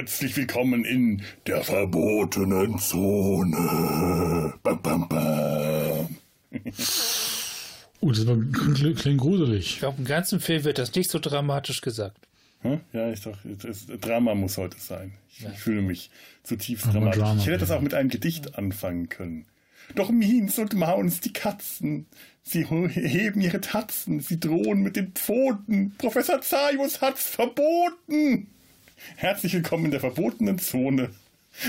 Herzlich willkommen in der verbotenen Zone. Bam, bam, bam. Oh, das war, klingt gruselig. Ich glaube, im ganzen Film wird das nicht so dramatisch gesagt. Hm? Ja, ich doch, das Drama muss heute sein. Ich, Ja. ich fühle mich zutiefst Aber dramatisch. Drama, ich hätte das ja. auch mit einem Gedicht anfangen können. Doch Miens und Mauns, die Katzen, sie heben ihre Tatzen, sie drohen mit den Pfoten. Professor Zaius hat's verboten. Herzlich willkommen in der verbotenen Zone.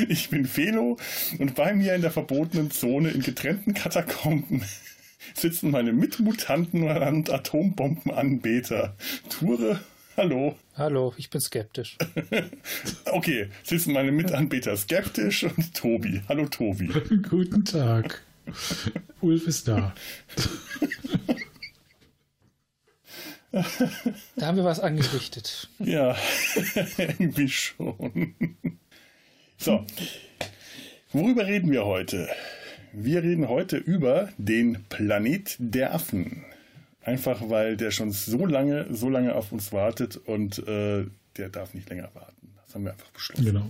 Ich bin Felo und bei mir in der verbotenen Zone in getrennten Katakomben sitzen meine Mitmutanten und Atombombenanbeter. Ture, hallo. Hallo, ich bin skeptisch. Okay, sitzen meine Mitanbeter skeptisch und Tobi. Hallo Tobi. Guten Tag. Ulf ist da. Da haben wir was angerichtet. Ja, irgendwie schon. So, worüber reden wir heute? Wir reden heute über den Planet der Affen. Einfach weil der schon so lange, so lange auf uns wartet und äh, der darf nicht länger warten. Das haben wir einfach beschlossen. Genau.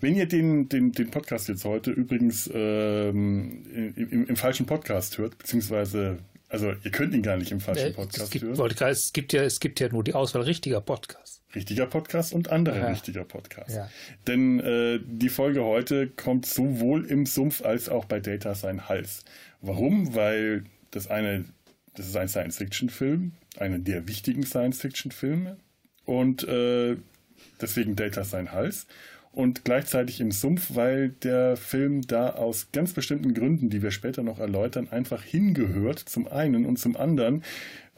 Wenn ihr den, den, den Podcast jetzt heute übrigens ähm, im, im falschen Podcast hört, beziehungsweise, also ihr könnt ihn gar nicht im falschen Podcast es, gibt, hören. es, gibt ja, es gibt ja nur die Auswahl richtiger Podcasts. Richtiger Podcast und anderer Ja. richtiger Podcast. Ja. Denn äh, die Folge heute kommt sowohl im Sumpf als auch bei Data sein Hals. Warum? Weil das eine, das ist ein Science-Fiction-Film, einer der wichtigen Science-Fiction-Filme und äh, deswegen Data sein Hals. Und gleichzeitig im Sumpf, weil der Film da aus ganz bestimmten Gründen, die wir später noch erläutern, einfach hingehört, zum einen und zum anderen.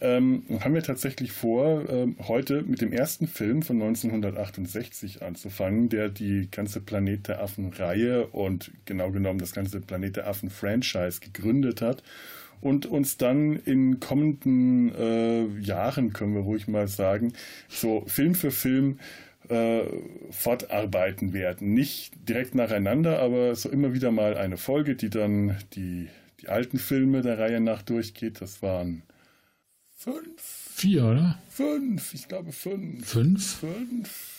Ähm, haben wir tatsächlich vor, ähm, heute mit dem ersten Film von 1968 anzufangen, der die ganze Planet der Affen-Reihe und genau genommen das ganze Planet der Affen-Franchise gegründet hat und uns dann in kommenden äh, Jahren, können wir ruhig mal sagen, so Film für Film äh, fortarbeiten werden. Nicht direkt nacheinander, aber so immer wieder mal eine Folge, die dann die, die alten Filme der Reihe nach durchgeht. Das waren fünf, Vier, oder? fünf, ich glaube fünf. Fünf? Fünf.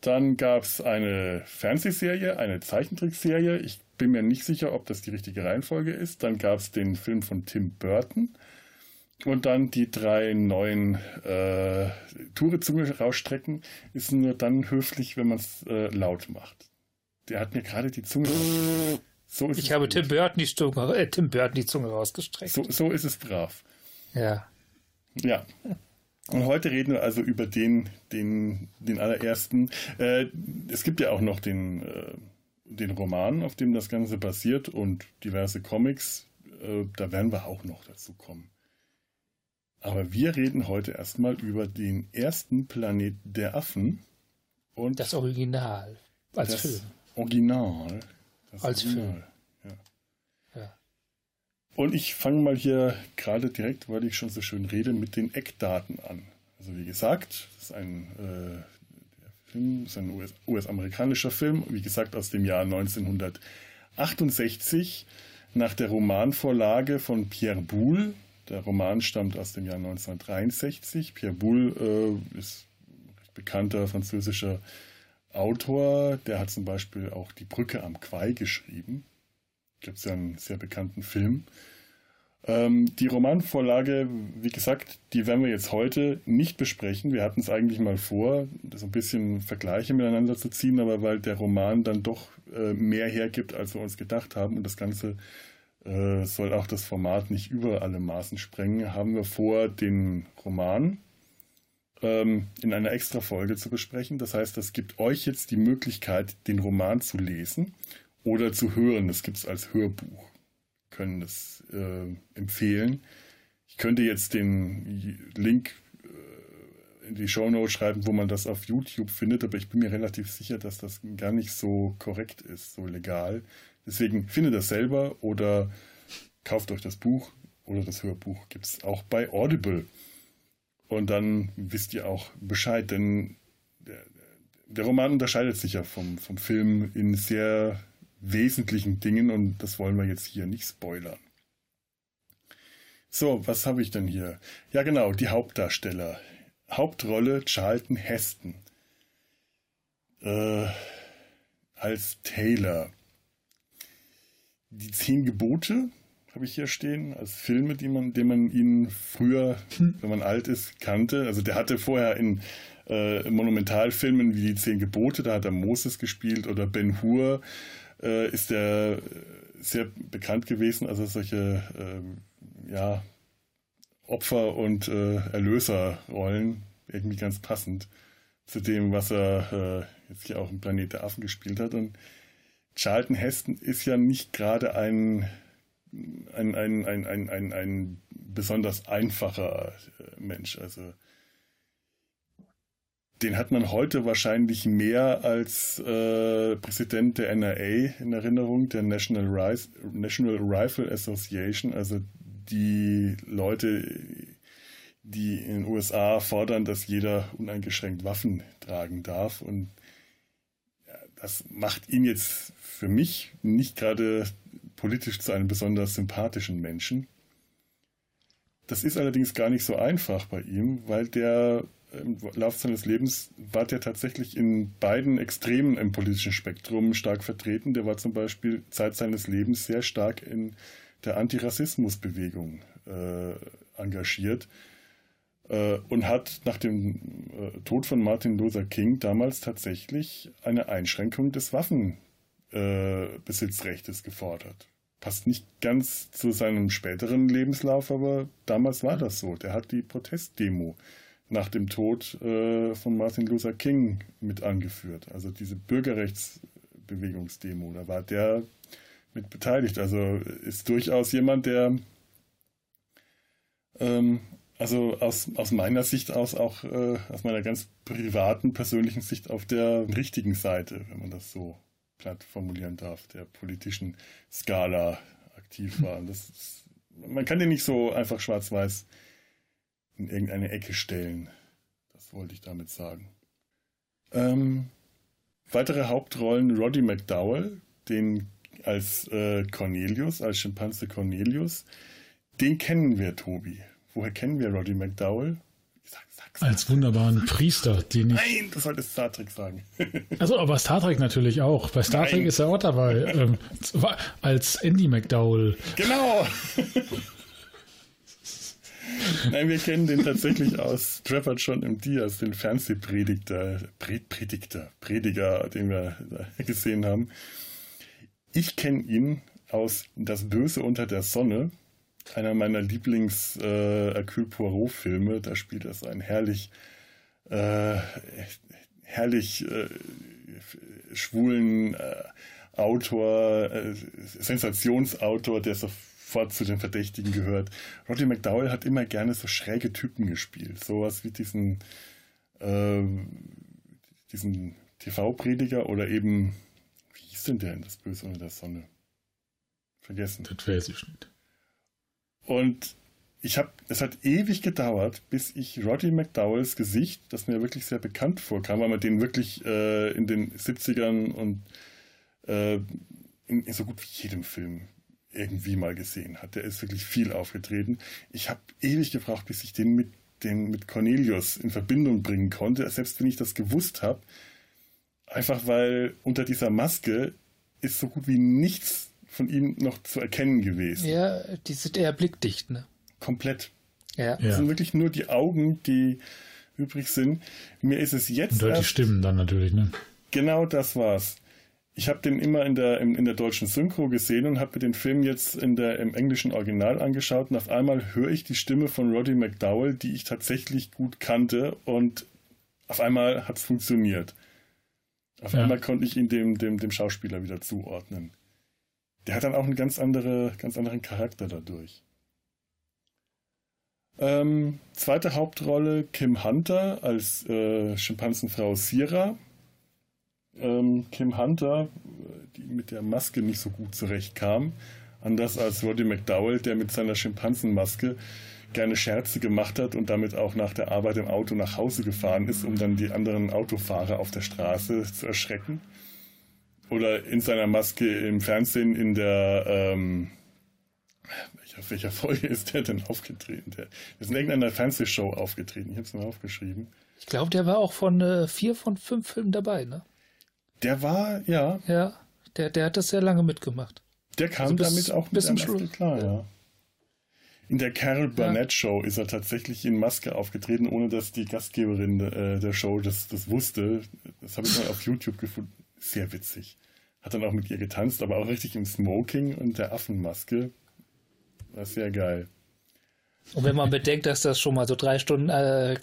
Dann gab es eine Fernsehserie, eine Zeichentrickserie. Ich bin mir nicht sicher, ob das die richtige Reihenfolge ist. Dann gab es den Film von Tim Burton. Und dann die drei neuen äh, Tourezunge rausstrecken. Ist nur dann höflich, wenn man es äh, laut macht. Der hat mir gerade die Zunge. So ist Ich habe. Tim Burton, die Zunge, äh, Tim Burton die Zunge rausgestreckt. So, so ist es brav. Ja. Ja. Und heute reden wir also über den, den, den allerersten. Äh, es gibt ja auch noch den, äh, den Roman, auf dem das Ganze basiert und diverse Comics. Äh, da werden wir auch noch dazu kommen. Aber wir reden heute erstmal über den ersten Planet der Affen und Das Original. Als das Film. Original. Das Als Original. Ja. Und ich fange mal hier gerade direkt, weil ich schon so schön rede, mit den Eckdaten an. Also wie gesagt, das ist ein, äh, Film, ist ein US US-amerikanischer Film, wie gesagt aus dem Jahr 1968 nach der Romanvorlage von Pierre Boulle. Der Roman stammt aus dem Jahr 1963. Pierre Boulle äh, ist ein bekannter französischer Autor. Der hat zum Beispiel auch Die Brücke am Quai geschrieben gibt es ja einen sehr bekannten Film. Ähm, die Romanvorlage, wie gesagt, die werden wir jetzt heute nicht besprechen. Wir hatten es eigentlich mal vor, so ein bisschen Vergleiche miteinander zu ziehen, aber weil der Roman dann doch äh, mehr hergibt, als wir uns gedacht haben und das Ganze äh, soll auch das Format nicht über alle Maßen sprengen, haben wir vor, den Roman ähm, in einer extra Folge zu besprechen. Das heißt, das gibt euch jetzt die Möglichkeit, den Roman zu lesen oder zu hören. Das gibt es als Hörbuch. Können das äh, empfehlen. Ich könnte jetzt den Link äh, in die Shownote schreiben, wo man das auf YouTube findet, aber ich bin mir relativ sicher, dass das gar nicht so korrekt ist, so legal. Deswegen findet das selber oder kauft euch das Buch oder das Hörbuch. Gibt es auch bei Audible. Und dann wisst ihr auch Bescheid, denn der, der Roman unterscheidet sich ja vom, vom Film in sehr wesentlichen Dingen und das wollen wir jetzt hier nicht spoilern. So, was habe ich denn hier? Ja, genau, die Hauptdarsteller. Hauptrolle Charlton Heston. äh, als Taylor. Die zehn Gebote habe ich hier stehen, als Filme, die man, den man ihn früher, hm. wenn man alt ist, kannte. Also der hatte vorher in äh, Monumentalfilmen wie die Zehn Gebote, da hat er Moses gespielt oder Ben Hur äh, ist er sehr bekannt gewesen, also solche äh, ja, Opfer- und äh, Erlöserrollen, irgendwie ganz passend zu dem, was er äh, jetzt hier auch im Planet der Affen gespielt hat. Und Charlton Heston ist ja nicht gerade ein ein, ein, ein, ein, ein, ein besonders einfacher äh, Mensch. Also den hat man heute wahrscheinlich mehr als äh, Präsident der NRA in Erinnerung, der National, Rise, National Rifle Association, also die Leute, die in den USA fordern, dass jeder uneingeschränkt Waffen tragen darf. Und ja, das macht ihn jetzt für mich nicht gerade politisch zu einem besonders sympathischen Menschen. Das ist allerdings gar nicht so einfach bei ihm, weil der im Laufe seines Lebens war der tatsächlich in beiden Extremen im politischen Spektrum stark vertreten. Der war zum Beispiel Zeit seines Lebens sehr stark in der Antirassismusbewegung äh, engagiert äh, und hat nach dem äh, Tod von Martin Luther King damals tatsächlich eine Einschränkung des Waffenbesitzrechtes äh, gefordert passt nicht ganz zu seinem späteren Lebenslauf, aber damals war das so. Der hat die Protestdemo nach dem Tod äh, von Martin Luther King mit angeführt. Also diese Bürgerrechtsbewegungsdemo, da war der mit beteiligt. Also ist durchaus jemand, der ähm, also aus, aus meiner Sicht aus auch äh, aus meiner ganz privaten, persönlichen Sicht auf der richtigen Seite, wenn man das so platt formulieren darf, der politischen Skala aktiv war. Ist, man kann den nicht so einfach schwarz-weiß in irgendeine Ecke stellen. Das wollte ich damit sagen. Ähm, weitere Hauptrollen Roddy McDowell, den als äh, Cornelius, als Schimpanse Cornelius. Den kennen wir, Tobi. Woher kennen wir Roddy McDowell? Sag, sag, sag, Als wunderbaren Priester, den ich. Nein, du solltest Star Trek sagen. also, aber Star Trek natürlich auch. Bei Star Nein. Trek ist er auch dabei. Ähm, als Andy McDowell. Genau. Nein, wir kennen den tatsächlich aus Trevor John M. Diaz, den Fernsehpredigter, Predigter, Prediger, den wir gesehen haben. Ich kenne ihn aus Das Böse unter der Sonne, einer meiner Lieblings äh, Poirot-Filme. Da spielt er so einen herrlich, äh, herrlich äh, schwulen äh, Autor, äh, Sensationsautor, der sofort zu den Verdächtigen gehört. Roddy McDowell hat immer gerne so schräge Typen gespielt. Sowas wie diesen, äh, diesen TV-Prediger oder eben, wie hieß denn der in Das Böse unter der Sonne? Vergessen. Das weiß ich nicht. Und ich habe, es hat ewig gedauert, bis ich Roddy McDowells Gesicht, das mir wirklich sehr bekannt vorkam, weil man den wirklich äh, in den 70ern und äh, in, in, so gut wie jedem Film irgendwie mal gesehen hat. Der ist wirklich viel aufgetreten. Ich habe ewig gebraucht, bis ich den mit, den mit Cornelius in Verbindung bringen konnte, selbst wenn ich das gewusst habe. Einfach weil unter dieser Maske ist so gut wie nichts von ihm noch zu erkennen gewesen. Ja, die sind eher blickdicht, ne? Komplett. Ja. Das sind wirklich nur die Augen, die übrig sind. Mir ist es jetzt. Und die Stimmen dann natürlich, ne? Genau das war's. Ich habe den immer in der, in, in, der deutschen Synchro gesehen und habe mir den Film jetzt in der, im englischen Original angeschaut und auf einmal höre ich die Stimme von Roddy McDowell, die ich tatsächlich gut kannte und auf einmal hat es funktioniert. Auf ja. einmal konnte ich ihn dem, dem, dem Schauspieler wieder zuordnen der hat dann auch einen ganz, andere, ganz anderen Charakter dadurch. Ähm, zweite Hauptrolle Kim Hunter als äh, Schimpansenfrau Sira. Ähm, Kim Hunter, die mit der Maske nicht so gut zurechtkam, anders als Roddy McDowell, der mit seiner Schimpansenmaske gerne Scherze gemacht hat und damit auch nach der Arbeit im Auto nach Hause gefahren ist, um dann die anderen Autofahrer auf der Straße zu erschrecken oder in seiner Maske im Fernsehen in der ähm, welcher, welcher Folge ist der denn aufgetreten? Der, ist in irgendeiner Fernsehshow aufgetreten. Ich habe es mir aufgeschrieben. Ich glaube, der war auch von äh, vier von fünf Filmen dabei, ne? Der war, ja. Ja, der, der hat das sehr lange mitgemacht. Der kam also bis, damit auch mit zum Schluss. klar, ja. In der Carol Burnett ja. Show ist er tatsächlich in Maske aufgetreten, ohne dass die Gastgeberin äh, der Show das, das wusste. Das habe ich mal auf YouTube gefunden. Sehr witzig. Hat dann auch mit ihr getanzt, aber auch richtig im Smoking und der Affenmaske. War sehr geil. Und wenn man bedenkt, dass das schon mal so drei Stunden äh,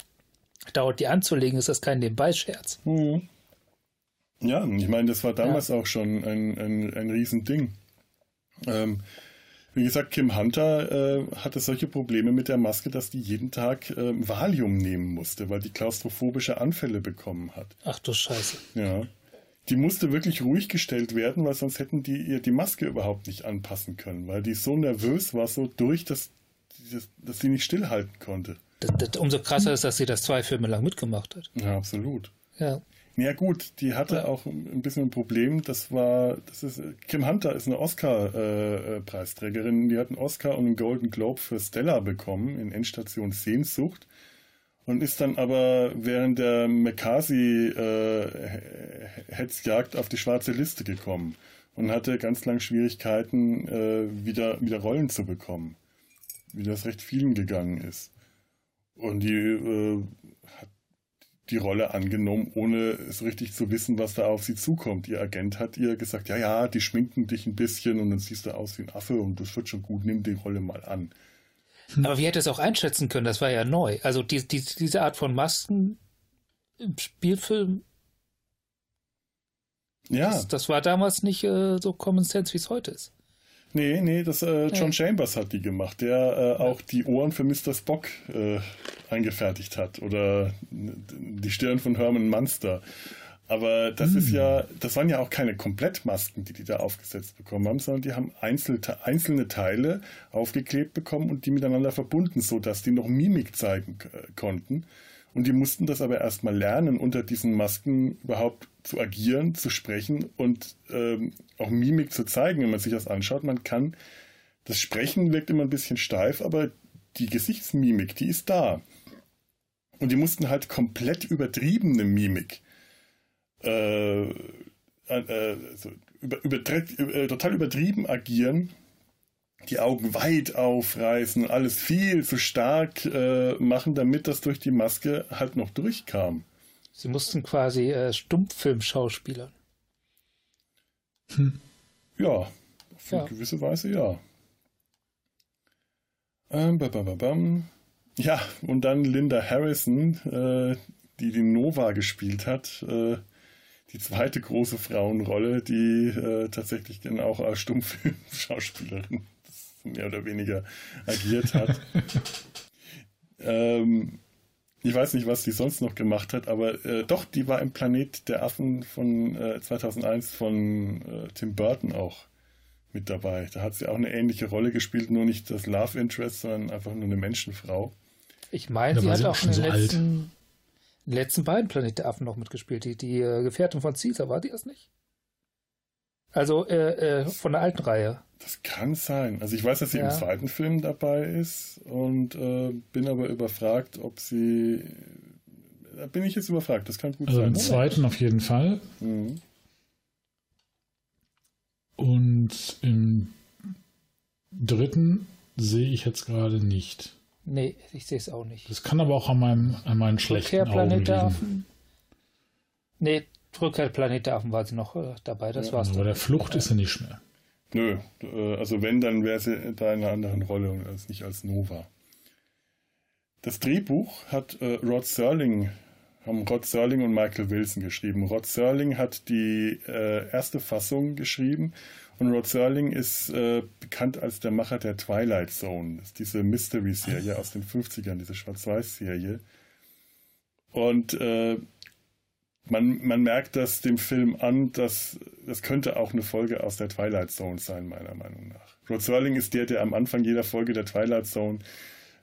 dauert, die anzulegen, ist das kein Nebenbei-Scherz. Mhm. Ja, ich meine, das war damals ja. auch schon ein, ein, ein Riesending. Ähm, wie gesagt, Kim Hunter äh, hatte solche Probleme mit der Maske, dass die jeden Tag äh, Valium nehmen musste, weil die klaustrophobische Anfälle bekommen hat. Ach du Scheiße. Ja. Die musste wirklich ruhig gestellt werden, weil sonst hätten die ihr die Maske überhaupt nicht anpassen können, weil die so nervös war, so durch, dass, dass, dass sie nicht stillhalten konnte. Das, das, umso krasser ist, dass sie das zwei Filme lang mitgemacht hat. Ja, absolut. Ja. Ja gut, die hatte ja. auch ein bisschen ein Problem. Das war, das ist Kim Hunter ist eine Oscar-Preisträgerin. Äh, die hat einen Oscar und einen Golden Globe für Stella bekommen in Endstation Sehnsucht und ist dann aber während der McCarthy-Hetzjagd äh, auf die schwarze Liste gekommen und hatte ganz lang Schwierigkeiten, äh, wieder, wieder Rollen zu bekommen. Wie das recht vielen gegangen ist. Und die äh, hat die Rolle angenommen, ohne es richtig zu wissen, was da auf sie zukommt. Ihr Agent hat ihr gesagt, ja, ja, die schminken dich ein bisschen und dann siehst du aus wie ein Affe und das wird schon gut, nimm die Rolle mal an. Aber wie hätte es auch einschätzen können? Das war ja neu. Also die, die, diese Art von Masken im Spielfilm. Ja. Das, das war damals nicht äh, so Common Sense, wie es heute ist. Nee, nee, das äh, John ja. Chambers hat die gemacht, der äh, auch die Ohren für Mr. Spock äh, eingefertigt hat oder die Stirn von Herman Munster. Aber das mm. ist ja, das waren ja auch keine Komplettmasken, die die da aufgesetzt bekommen haben, sondern die haben einzelte, einzelne Teile aufgeklebt bekommen und die miteinander verbunden, so dass die noch Mimik zeigen konnten. Und die mussten das aber erstmal lernen, unter diesen Masken überhaupt zu agieren, zu sprechen und ähm, auch Mimik zu zeigen, wenn man sich das anschaut. Man kann, das Sprechen wirkt immer ein bisschen steif, aber die Gesichtsmimik, die ist da. Und die mussten halt komplett übertriebene Mimik, äh, äh, so über, über, äh, total übertrieben agieren, die Augen weit aufreißen, alles viel zu stark äh, machen, damit das durch die Maske halt noch durchkam. Sie mussten quasi äh, Stummfilmschauspielern. Hm. Ja, auf ja. gewisse Weise ja. Ähm, bam, bam, ja, und dann Linda Harrison, äh, die die Nova gespielt hat. Äh, die zweite große Frauenrolle, die äh, tatsächlich dann auch als Stummfilmschauspielerin mehr oder weniger agiert hat. ähm, ich weiß nicht, was die sonst noch gemacht hat, aber äh, doch, die war im Planet der Affen von äh, 2001 von äh, Tim Burton auch mit dabei. Da hat sie auch eine ähnliche Rolle gespielt, nur nicht das Love Interest, sondern einfach nur eine Menschenfrau. Ich meine, sie hat auch in den so letzten, letzten beiden Planet der Affen noch mitgespielt. Die, die äh, Gefährtin von Caesar, war die das nicht? Also äh, äh, von der alten Reihe. Das kann sein. Also ich weiß, dass sie ja. im zweiten Film dabei ist und äh, bin aber überfragt, ob sie. Da bin ich jetzt überfragt. Das kann gut also sein. Im zweiten auf jeden Fall. Mhm. Und im dritten sehe ich jetzt gerade nicht. Nee, ich sehe es auch nicht. Das kann aber auch an, meinem, an meinen schlechten Augen liegen. Nee, Rückkehrplanet der Affen war sie noch äh, dabei, das ja, war's. Aber der Flucht ist sie nicht mehr. Nö, äh, also wenn, dann wäre sie da in einer anderen Rolle und als nicht als Nova. Das Drehbuch hat äh, Rod Serling, haben Rod Serling und Michael Wilson geschrieben. Rod Serling hat die äh, erste Fassung geschrieben Rod Serling ist äh, bekannt als der Macher der Twilight Zone. Das ist diese Mystery-Serie aus den 50ern, diese Schwarz-Weiß-Serie. Und äh, man, man merkt das dem Film an, dass das könnte auch eine Folge aus der Twilight Zone sein, meiner Meinung nach. Rod Serling ist der, der am Anfang jeder Folge der Twilight Zone,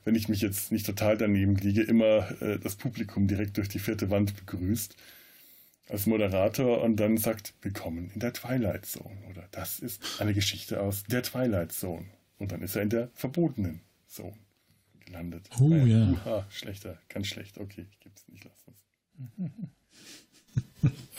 wenn ich mich jetzt nicht total daneben liege, immer äh, das Publikum direkt durch die vierte Wand begrüßt als Moderator und dann sagt, willkommen in der Twilight Zone oder das ist eine Geschichte aus der Twilight Zone. Und dann ist er in der verbotenen Zone gelandet. Oh uh, ja. Uha, schlechter, ganz schlecht. Okay, ich gebe es nicht, lass uns.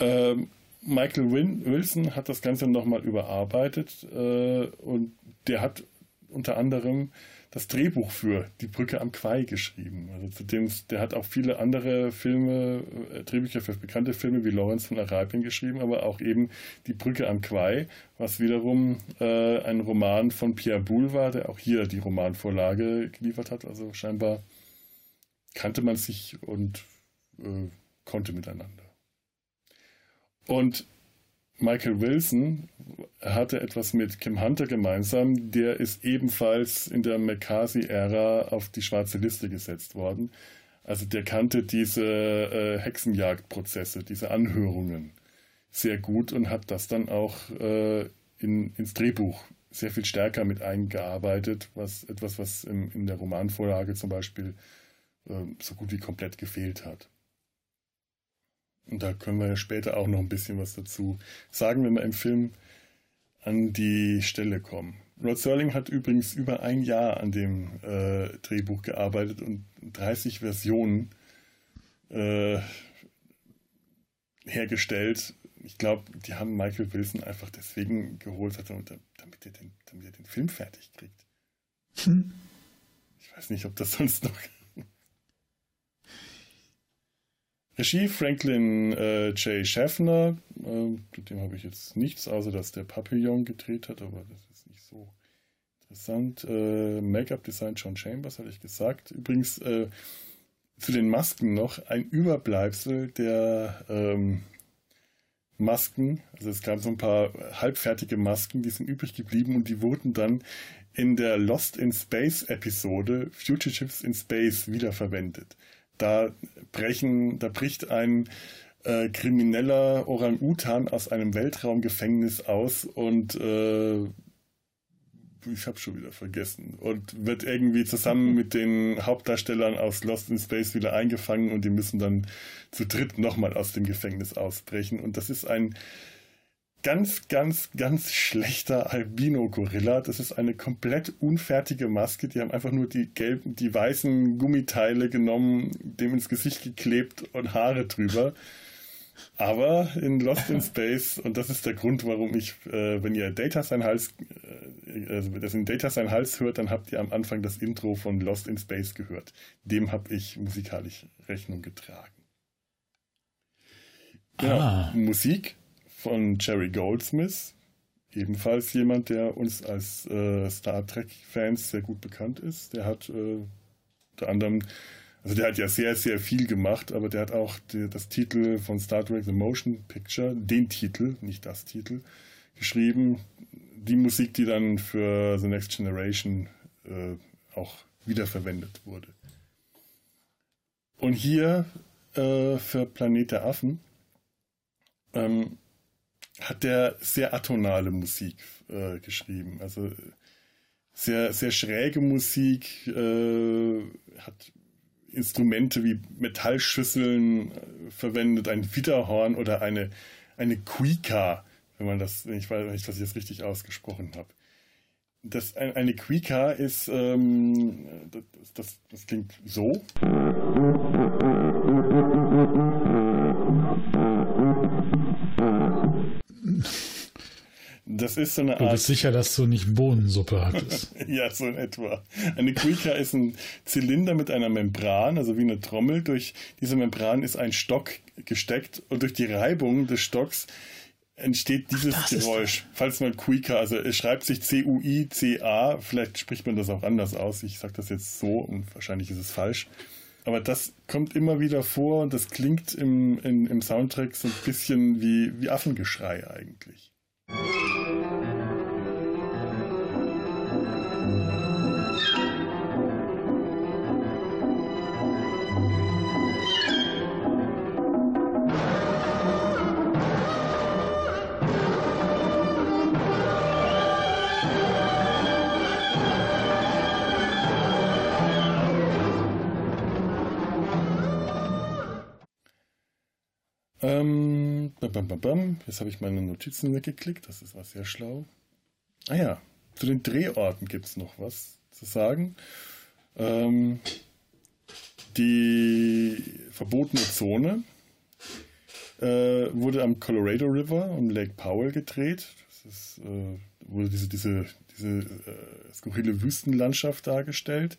ähm, Michael Win Wilson hat das Ganze nochmal überarbeitet äh, und der hat unter anderem das Drehbuch für Die Brücke am Quai geschrieben. Also zudem, der hat auch viele andere Filme, äh, Drehbücher für bekannte Filme wie Lawrence von Arabien geschrieben, aber auch eben Die Brücke am Quai, was wiederum äh, ein Roman von Pierre Boulle war, der auch hier die Romanvorlage geliefert hat. Also scheinbar kannte man sich und äh, konnte miteinander. Und Michael Wilson hatte etwas mit Kim Hunter gemeinsam. Der ist ebenfalls in der McCarthy-Ära auf die schwarze Liste gesetzt worden. Also der kannte diese äh, Hexenjagdprozesse, diese Anhörungen sehr gut und hat das dann auch äh, in, ins Drehbuch sehr viel stärker mit eingearbeitet, was etwas, was im, in der Romanvorlage zum Beispiel äh, so gut wie komplett gefehlt hat. Und da können wir ja später auch noch ein bisschen was dazu sagen, wenn wir im Film an die Stelle kommen. Rod Serling hat übrigens über ein Jahr an dem äh, Drehbuch gearbeitet und 30 Versionen äh, hergestellt. Ich glaube, die haben Michael Wilson einfach deswegen geholt, damit er den, damit er den Film fertig kriegt. Hm. Ich weiß nicht, ob das sonst noch Regie Franklin äh, J. Schaffner, äh, dem habe ich jetzt nichts, außer dass der Papillon gedreht hat, aber das ist nicht so interessant. Äh, Make-up-Design John Chambers, hatte ich gesagt. Übrigens äh, zu den Masken noch ein Überbleibsel der ähm, Masken. Also es gab so ein paar halbfertige Masken, die sind übrig geblieben und die wurden dann in der Lost in Space Episode Fugitives in Space wiederverwendet. Da brechen, da bricht ein äh, krimineller Orang-Utan aus einem Weltraumgefängnis aus und äh, ich habe schon wieder vergessen und wird irgendwie zusammen mit den Hauptdarstellern aus Lost in Space wieder eingefangen und die müssen dann zu dritt nochmal aus dem Gefängnis ausbrechen und das ist ein ganz, ganz, ganz schlechter Albino-Gorilla. Das ist eine komplett unfertige Maske. Die haben einfach nur die gelben, die weißen Gummiteile genommen, dem ins Gesicht geklebt und Haare drüber. Aber in Lost in Space, und das ist der Grund, warum ich, äh, wenn ihr Data sein Hals, äh, also das in Data sein Hals hört, dann habt ihr am Anfang das Intro von Lost in Space gehört. Dem habe ich musikalisch Rechnung getragen. Ja, ah. Musik von Jerry Goldsmith, ebenfalls jemand, der uns als äh, Star Trek-Fans sehr gut bekannt ist. Der hat äh, unter anderem, also der hat ja sehr, sehr viel gemacht, aber der hat auch die, das Titel von Star Trek The Motion Picture, den Titel, nicht das Titel, geschrieben. Die Musik, die dann für The Next Generation äh, auch wiederverwendet wurde. Und hier äh, für Planet der Affen ähm, hat der sehr atonale Musik äh, geschrieben. Also sehr, sehr schräge Musik, äh, hat Instrumente wie Metallschüsseln äh, verwendet, ein Widerhorn oder eine, eine Quika, wenn man das, ich weiß nicht, was ich jetzt richtig ausgesprochen habe. Das, eine Quika ist, ähm, das, das, das klingt so. Das ist so eine Art. Du bist sicher, dass du nicht Bohnensuppe hattest. ja, so in etwa. Eine Quika ist ein Zylinder mit einer Membran, also wie eine Trommel. Durch diese Membran ist ein Stock gesteckt und durch die Reibung des Stocks entsteht dieses Ach, Geräusch. Falls man Quika, also es schreibt sich C-U-I-C-A, vielleicht spricht man das auch anders aus. Ich sage das jetzt so und wahrscheinlich ist es falsch. Aber das kommt immer wieder vor und das klingt im, in, im Soundtrack so ein bisschen wie, wie Affengeschrei eigentlich. Ähm, bam, bam, bam. Jetzt habe ich meine Notizen weggeklickt. Das ist was sehr schlau. Ah ja, zu den Drehorten gibt es noch was zu sagen. Ähm, die verbotene Zone äh, wurde am Colorado River um Lake Powell gedreht. Das ist, äh, wurde diese, diese, diese äh, skurrile Wüstenlandschaft dargestellt.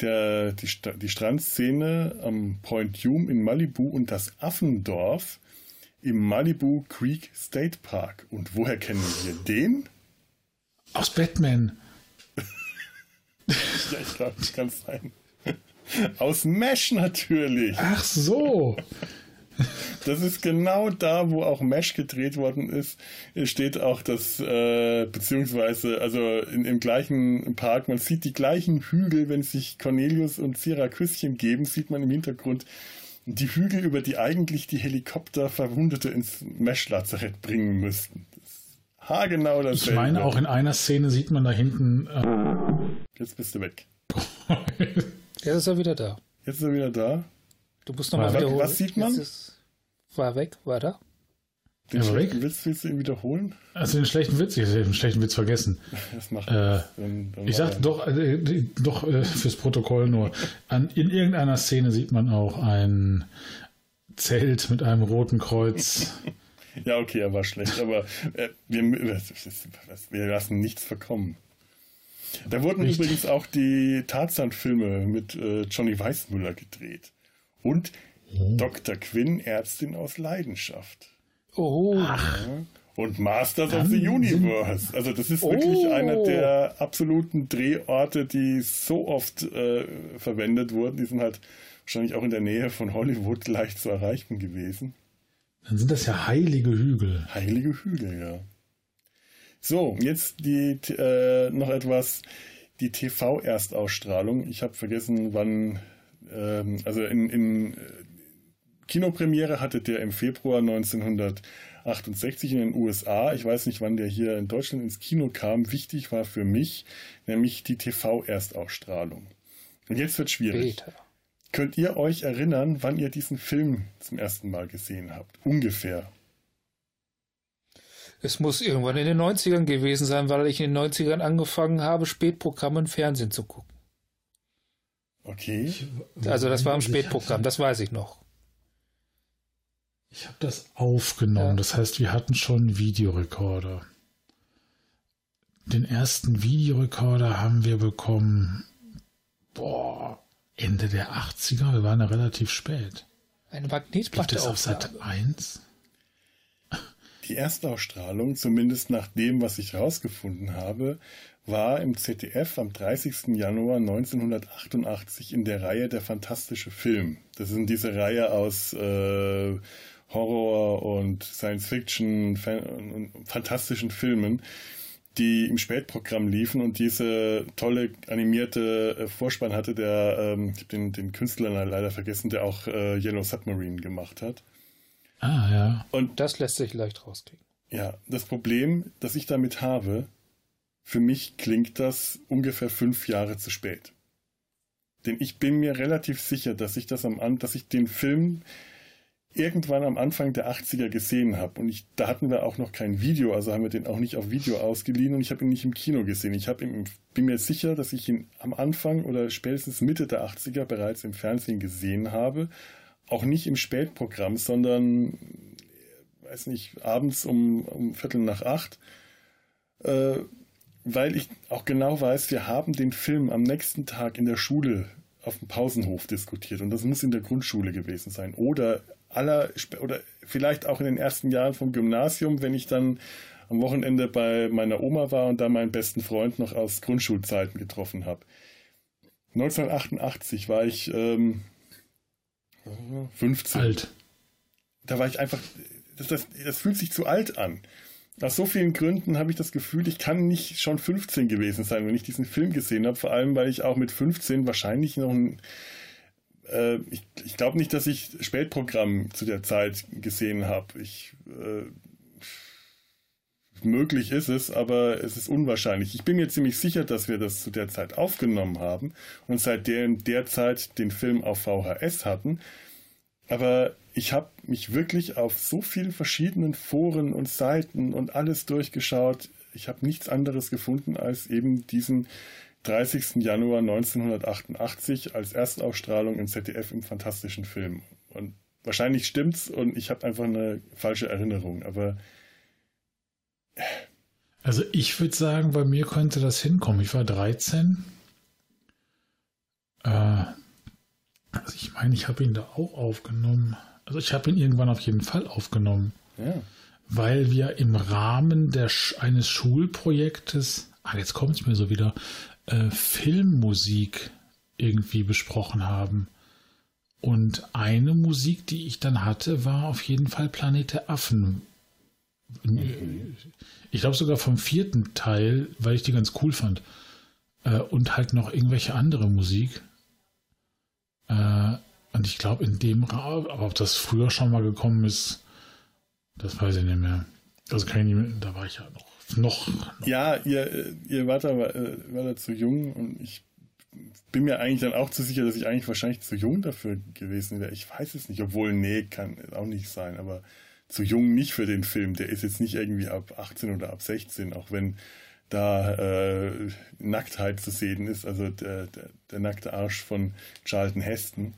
Der, die, die Strandszene am Point Hume in Malibu und das Affendorf im Malibu Creek State Park. Und woher kennen wir den? Aus Batman. ja, ich glaube, das kann sein. Aus Mesh natürlich. Ach so. Das ist genau da, wo auch Mesh gedreht worden ist, steht auch das, äh, beziehungsweise, also in, im gleichen Park, man sieht die gleichen Hügel, wenn sich Cornelius und Cira Küsschen geben, sieht man im Hintergrund die Hügel, über die eigentlich die Helikopter Verwundete ins Mesh-Lazarett bringen müssten. Das haargenau dasselbe. Ich meine, auch in einer Szene sieht man da hinten. Äh Jetzt bist du weg. Jetzt ist er wieder da. Jetzt ist er wieder da. Du musst nochmal wiederholen. Was sieht man? war weg, war da. Den ja, schlechten weg? Witz willst du ihn wiederholen? Also den schlechten Witz, ich habe den schlechten Witz vergessen. Das macht äh, dann, dann Ich sag doch, äh, doch äh, fürs Protokoll nur. An, in irgendeiner Szene sieht man auch ein Zelt mit einem roten Kreuz. ja, okay, er war schlecht, aber äh, wir, wir lassen nichts verkommen. Da wurden Richtig. übrigens auch die Tarzan-Filme mit äh, Johnny Weissmuller gedreht. Und mhm. Dr. Quinn, Ärztin aus Leidenschaft. Oh. Ach. Und Masters of the Universe. Also das ist oh. wirklich einer der absoluten Drehorte, die so oft äh, verwendet wurden. Die sind halt wahrscheinlich auch in der Nähe von Hollywood leicht zu erreichen gewesen. Dann sind das ja heilige Hügel. Heilige Hügel, ja. So, jetzt die äh, noch etwas, die TV-Erstausstrahlung. Ich habe vergessen, wann, ähm, also in, in Kinopremiere hatte der im Februar 1968 in den USA. Ich weiß nicht, wann der hier in Deutschland ins Kino kam. Wichtig war für mich nämlich die TV-Erstausstrahlung. Und jetzt wird schwierig. Später. Könnt ihr euch erinnern, wann ihr diesen Film zum ersten Mal gesehen habt? Ungefähr. Es muss irgendwann in den 90ern gewesen sein, weil ich in den 90ern angefangen habe, Spätprogramme im Fernsehen zu gucken. Okay. Also das war im Spätprogramm, das weiß ich noch. Ich habe das aufgenommen, ja. das heißt, wir hatten schon einen Videorekorder. Den ersten Videorekorder haben wir bekommen, boah, Ende der 80er, wir waren ja relativ spät. Eine Magnetplatte auf Sat 1? Die Erstausstrahlung, zumindest nach dem, was ich herausgefunden habe, war im ZDF am 30. Januar 1988 in der Reihe Der fantastische Film. Das ist diese Reihe aus äh, Horror und Science Fiction und fantastischen Filmen, die im Spätprogramm liefen und diese tolle animierte äh, Vorspann hatte, der ähm, ich den, den Künstler leider vergessen, der auch äh, Yellow Submarine gemacht hat. Ah, ja. Und das lässt sich leicht rauskriegen. Ja, das Problem, das ich damit habe, für mich klingt das ungefähr fünf Jahre zu spät. Denn ich bin mir relativ sicher, dass ich das am dass ich den Film irgendwann am Anfang der 80er gesehen habe. Und ich, da hatten wir auch noch kein Video, also haben wir den auch nicht auf Video ausgeliehen und ich habe ihn nicht im Kino gesehen. Ich ihn, bin mir sicher, dass ich ihn am Anfang oder spätestens Mitte der 80er bereits im Fernsehen gesehen habe auch nicht im Spätprogramm, sondern, weiß nicht, abends um, um Viertel nach acht, äh, weil ich auch genau weiß, wir haben den Film am nächsten Tag in der Schule auf dem Pausenhof diskutiert und das muss in der Grundschule gewesen sein oder aller oder vielleicht auch in den ersten Jahren vom Gymnasium, wenn ich dann am Wochenende bei meiner Oma war und da meinen besten Freund noch aus Grundschulzeiten getroffen habe. 1988 war ich ähm, 15. Alt. Da war ich einfach, das, das, das fühlt sich zu alt an. Aus so vielen Gründen habe ich das Gefühl, ich kann nicht schon 15 gewesen sein, wenn ich diesen Film gesehen habe. Vor allem, weil ich auch mit 15 wahrscheinlich noch ein. Äh, ich ich glaube nicht, dass ich Spätprogramm zu der Zeit gesehen habe. Ich. Äh, möglich ist es, aber es ist unwahrscheinlich. Ich bin mir ziemlich sicher, dass wir das zu der Zeit aufgenommen haben und seitdem der Zeit den Film auf VHS hatten. Aber ich habe mich wirklich auf so vielen verschiedenen Foren und Seiten und alles durchgeschaut. Ich habe nichts anderes gefunden als eben diesen 30. Januar 1988 als Erstausstrahlung im ZDF im fantastischen Film. Und wahrscheinlich stimmt's und ich habe einfach eine falsche Erinnerung, aber. Also ich würde sagen, bei mir könnte das hinkommen. Ich war 13. Äh, also ich meine, ich habe ihn da auch aufgenommen. Also ich habe ihn irgendwann auf jeden Fall aufgenommen. Ja. Weil wir im Rahmen der, eines Schulprojektes, ah, jetzt kommt es mir so wieder, äh, Filmmusik irgendwie besprochen haben. Und eine Musik, die ich dann hatte, war auf jeden Fall Planet der Affen. Ich glaube sogar vom vierten Teil, weil ich die ganz cool fand. Äh, und halt noch irgendwelche andere Musik. Äh, und ich glaube, in dem Raum, aber ob das früher schon mal gekommen ist, das weiß ich nicht mehr. Also kann ich nicht mehr, da war ich ja noch. noch, noch. Ja, ihr, ihr wart da, äh, war da zu jung und ich bin mir eigentlich dann auch zu sicher, dass ich eigentlich wahrscheinlich zu jung dafür gewesen wäre. Ich weiß es nicht, obwohl, nee, kann auch nicht sein, aber zu jung nicht für den Film. Der ist jetzt nicht irgendwie ab 18 oder ab 16, auch wenn da äh, Nacktheit zu sehen ist, also der, der, der nackte Arsch von Charlton Heston.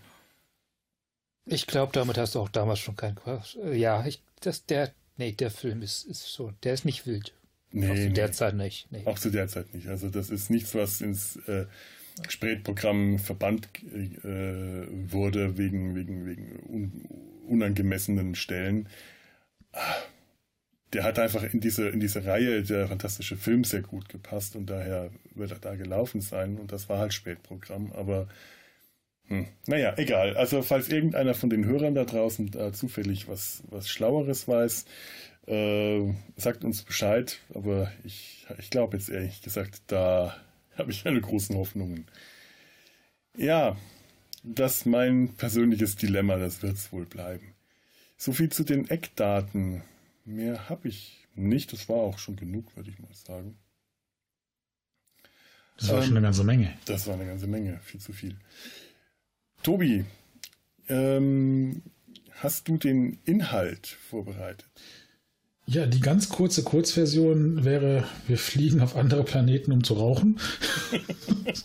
Ich glaube, damit hast du auch damals schon keinen Quatsch. Ja, ich, das, der, nee, der Film ist, ist so, der ist nicht wild. Nee, auch zu nee. der Zeit nicht. Nee. Auch zu der Zeit nicht. Also das ist nichts, was ins äh, Spätprogramm verbannt äh, wurde wegen, wegen, wegen un unangemessenen Stellen. Der hat einfach in diese, in diese Reihe der fantastische Film sehr gut gepasst und daher wird er da gelaufen sein und das war halt Spätprogramm, aber hm, naja, egal. Also falls irgendeiner von den Hörern da draußen äh, zufällig was, was Schlaueres weiß, äh, sagt uns Bescheid, aber ich, ich glaube jetzt ehrlich gesagt, da habe ich keine großen Hoffnungen. Ja, das ist mein persönliches Dilemma, das wird es wohl bleiben. So viel zu den Eckdaten. Mehr habe ich nicht, das war auch schon genug, würde ich mal sagen. Das war ähm, schon eine ganze Menge. Das war eine ganze Menge, viel zu viel. Tobi, ähm, hast du den Inhalt vorbereitet? Ja, die ganz kurze Kurzversion wäre, wir fliegen auf andere Planeten, um zu rauchen.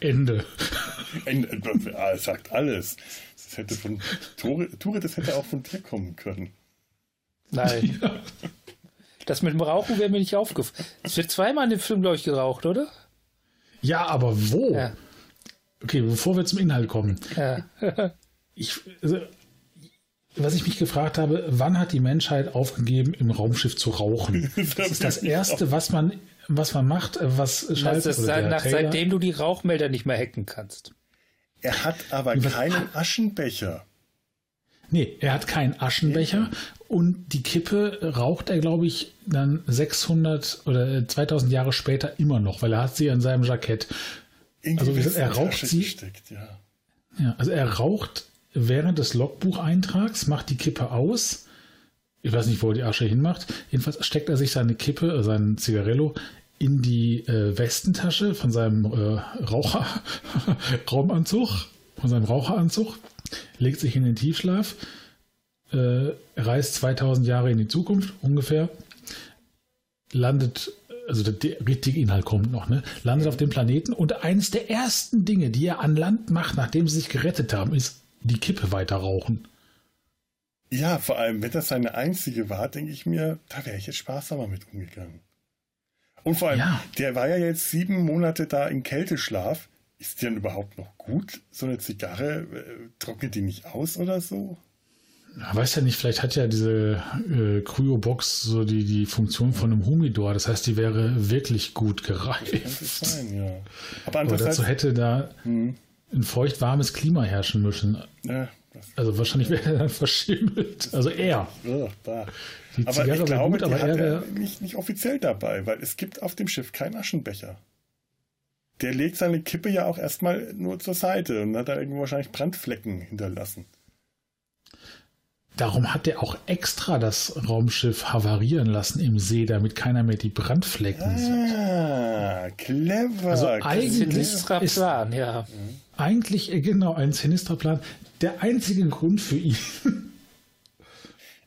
Ende. Ende. Es sagt alles. Das hätte von Tore, Tore, das hätte auch von dir kommen können. Nein. Ja. Das mit dem Rauchen wäre mir nicht aufgefallen. Es wird zweimal in dem Film, glaube ich, geraucht, oder? Ja, aber wo? Ja. Okay, bevor wir zum Inhalt kommen. Ja. ich, also, was ich mich gefragt habe, wann hat die Menschheit aufgegeben, im Raumschiff zu rauchen? Das ist das Erste, was man, was man macht, was schaltet. Das ist seit, nach, seitdem du die Rauchmelder nicht mehr hacken kannst. Er hat aber keinen Aschenbecher. Nee, er hat keinen Aschenbecher und die Kippe raucht er, glaube ich, dann 600 oder 2000 Jahre später immer noch, weil er hat sie an seinem Jackett. Irgendwie also gesagt, er raucht sie. Gesteckt, ja. ja, also er raucht während des Logbucheintrags, macht die Kippe aus. Ich weiß nicht, wo er die Asche hinmacht. Jedenfalls steckt er sich seine Kippe, äh, seinen Zigarillo in die äh, Westentasche von seinem äh, Raucher Raumanzug, von seinem Raucheranzug, legt sich in den Tiefschlaf, äh, reist 2000 Jahre in die Zukunft ungefähr, landet also der, der, richtige Inhalt kommt noch, ne? landet auf dem Planeten und eines der ersten Dinge, die er an Land macht, nachdem sie sich gerettet haben, ist die Kippe weiter rauchen. Ja, vor allem, wenn das seine einzige war, denke ich mir, da wäre ich jetzt sparsamer mit umgegangen. Und vor allem, ja. der war ja jetzt sieben Monate da im Kälteschlaf. Ist die denn überhaupt noch gut? So eine Zigarre, äh, trocknet die nicht aus oder so? Weiß ja nicht, vielleicht hat ja diese äh, Cryobox so die, die Funktion von einem Humidor. Das heißt, die wäre wirklich gut gereift. Sein, ja. Aber, Aber dazu hätte da hm. ein feucht-warmes Klima herrschen müssen. Ja, also wahrscheinlich wäre er dann verschimmelt. Also er. Ja, die aber ich glaube, gut, aber er wäre nicht, nicht offiziell dabei, weil es gibt auf dem Schiff keinen Aschenbecher. Der legt seine Kippe ja auch erstmal nur zur Seite und hat da irgendwo wahrscheinlich Brandflecken hinterlassen. Darum hat er auch extra das Raumschiff havarieren lassen im See, damit keiner mehr die Brandflecken ah, sieht. Ah, clever. Also eigentlich ist Plan, ja. Eigentlich, äh, genau, ein sinistrer Plan. Der einzige Grund für ihn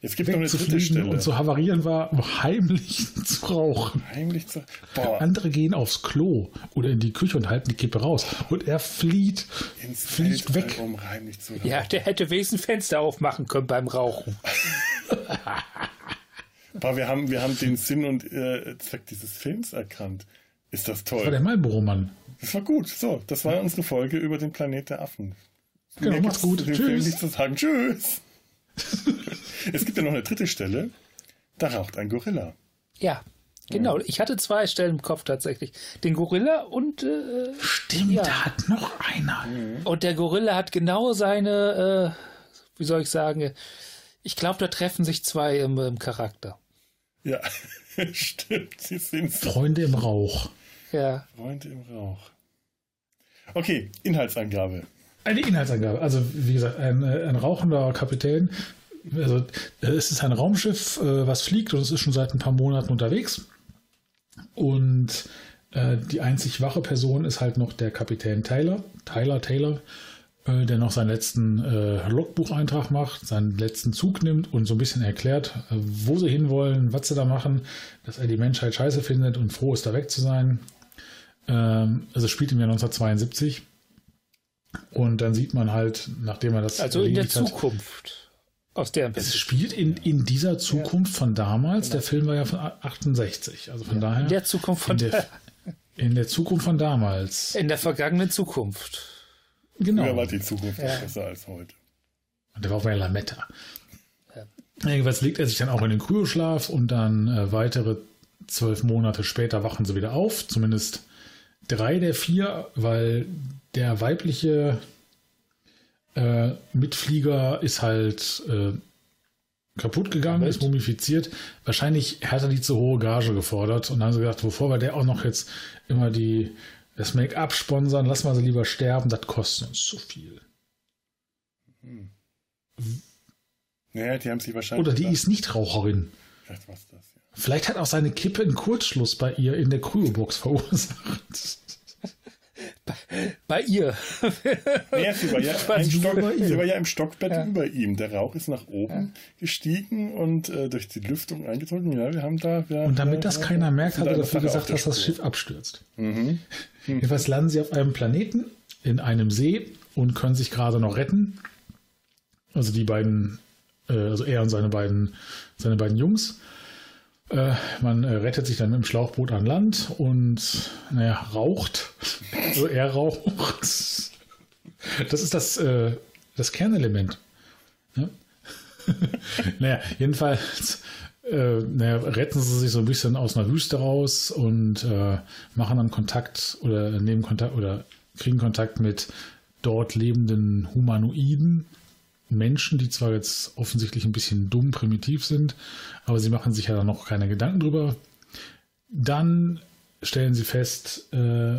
Es gibt noch eine dritte Stelle. Und zu havarieren war, heimlich zu rauchen. Heimlich zu Boah. Andere gehen aufs Klo oder in die Küche und halten die Kippe raus. Und er flieht, Ins flieht weg. Um heimlich zu rauchen. Ja, der hätte wenigstens Fenster aufmachen können beim Rauchen. Boah, wir haben, wir haben den Sinn und äh, Zweck dieses Films erkannt. Ist das toll. Das war der Marlboro-Mann. Das war gut. So, das war unsere Folge über den Planet der Affen. Genau, macht's gut. Tschüss. zu sagen. Tschüss. Es gibt ja noch eine dritte Stelle. Da raucht ein Gorilla. Ja, genau. Ich hatte zwei Stellen im Kopf tatsächlich. Den Gorilla und. Äh, Stimmt, ja. da hat noch einer. Mhm. Und der Gorilla hat genau seine, äh, wie soll ich sagen, ich glaube, da treffen sich zwei im, im Charakter. Ja, stimmt. Sie sind Freunde im Rauch. Ja. Freunde im Rauch. Okay, Inhaltsangabe. Eine Inhaltsangabe. Also, wie gesagt, ein, ein rauchender Kapitän. Also, es ist ein Raumschiff, äh, was fliegt und es ist schon seit ein paar Monaten unterwegs. Und äh, die einzig wache Person ist halt noch der Kapitän Taylor. Tyler Taylor, äh, der noch seinen letzten äh, Logbucheintrag macht, seinen letzten Zug nimmt und so ein bisschen erklärt, äh, wo sie hinwollen, was sie da machen, dass er die Menschheit scheiße findet und froh ist, da weg zu sein. Ähm, also spielt im Jahr 1972. Und dann sieht man halt, nachdem er das. Also in der Zukunft. Aus der Es spielt in, in dieser Zukunft ja. von damals. Genau. Der Film war ja von 68. Also von ja. daher. In der Zukunft von in der, in der Zukunft von damals. In der vergangenen Zukunft. Genau. Früher war die Zukunft ja. besser als heute. Und der war bei Lametta. Ja. Jedenfalls legt er sich dann auch in den Kryoschlaf und dann äh, weitere zwölf Monate später wachen sie wieder auf. Zumindest drei der vier, weil der weibliche äh, Mitflieger ist halt äh, kaputt gegangen, ist mumifiziert. Wahrscheinlich hat er die zu hohe Gage gefordert und dann haben sie gedacht, bevor wir der auch noch jetzt immer die, das Make-up sponsern, lassen wir sie lieber sterben, das kostet uns zu viel. Hm. Naja, die haben sie wahrscheinlich. Oder die ist nicht Raucherin. Vielleicht das, ja. Vielleicht hat auch seine Kippe einen Kurzschluss bei ihr in der Cryobox verursacht. Bei ihr. Ja, sie, war ja Stock, sie war ja, im Stockbett ja. über ihm. Der Rauch ist nach oben ja. gestiegen und äh, durch die Lüftung eingedrückt. Ja, wir haben da. Wir, und damit das keiner merkt, hat er dafür gesagt, dass das Schiff abstürzt. Mhm. Hm. Jedenfalls landen sie auf einem Planeten in einem See und können sich gerade noch retten. Also die beiden, äh, also er und seine beiden, seine beiden Jungs. Äh, man äh, rettet sich dann mit dem Schlauchboot an Land und naja, raucht. Also er raucht. Das ist das, äh, das Kernelement. Ja? naja, jedenfalls äh, naja, retten sie sich so ein bisschen aus einer Wüste raus und äh, machen dann Kontakt oder nehmen Kontakt oder kriegen Kontakt mit dort lebenden Humanoiden, Menschen, die zwar jetzt offensichtlich ein bisschen dumm, primitiv sind, aber sie machen sich ja noch keine Gedanken drüber. Dann stellen sie fest, äh,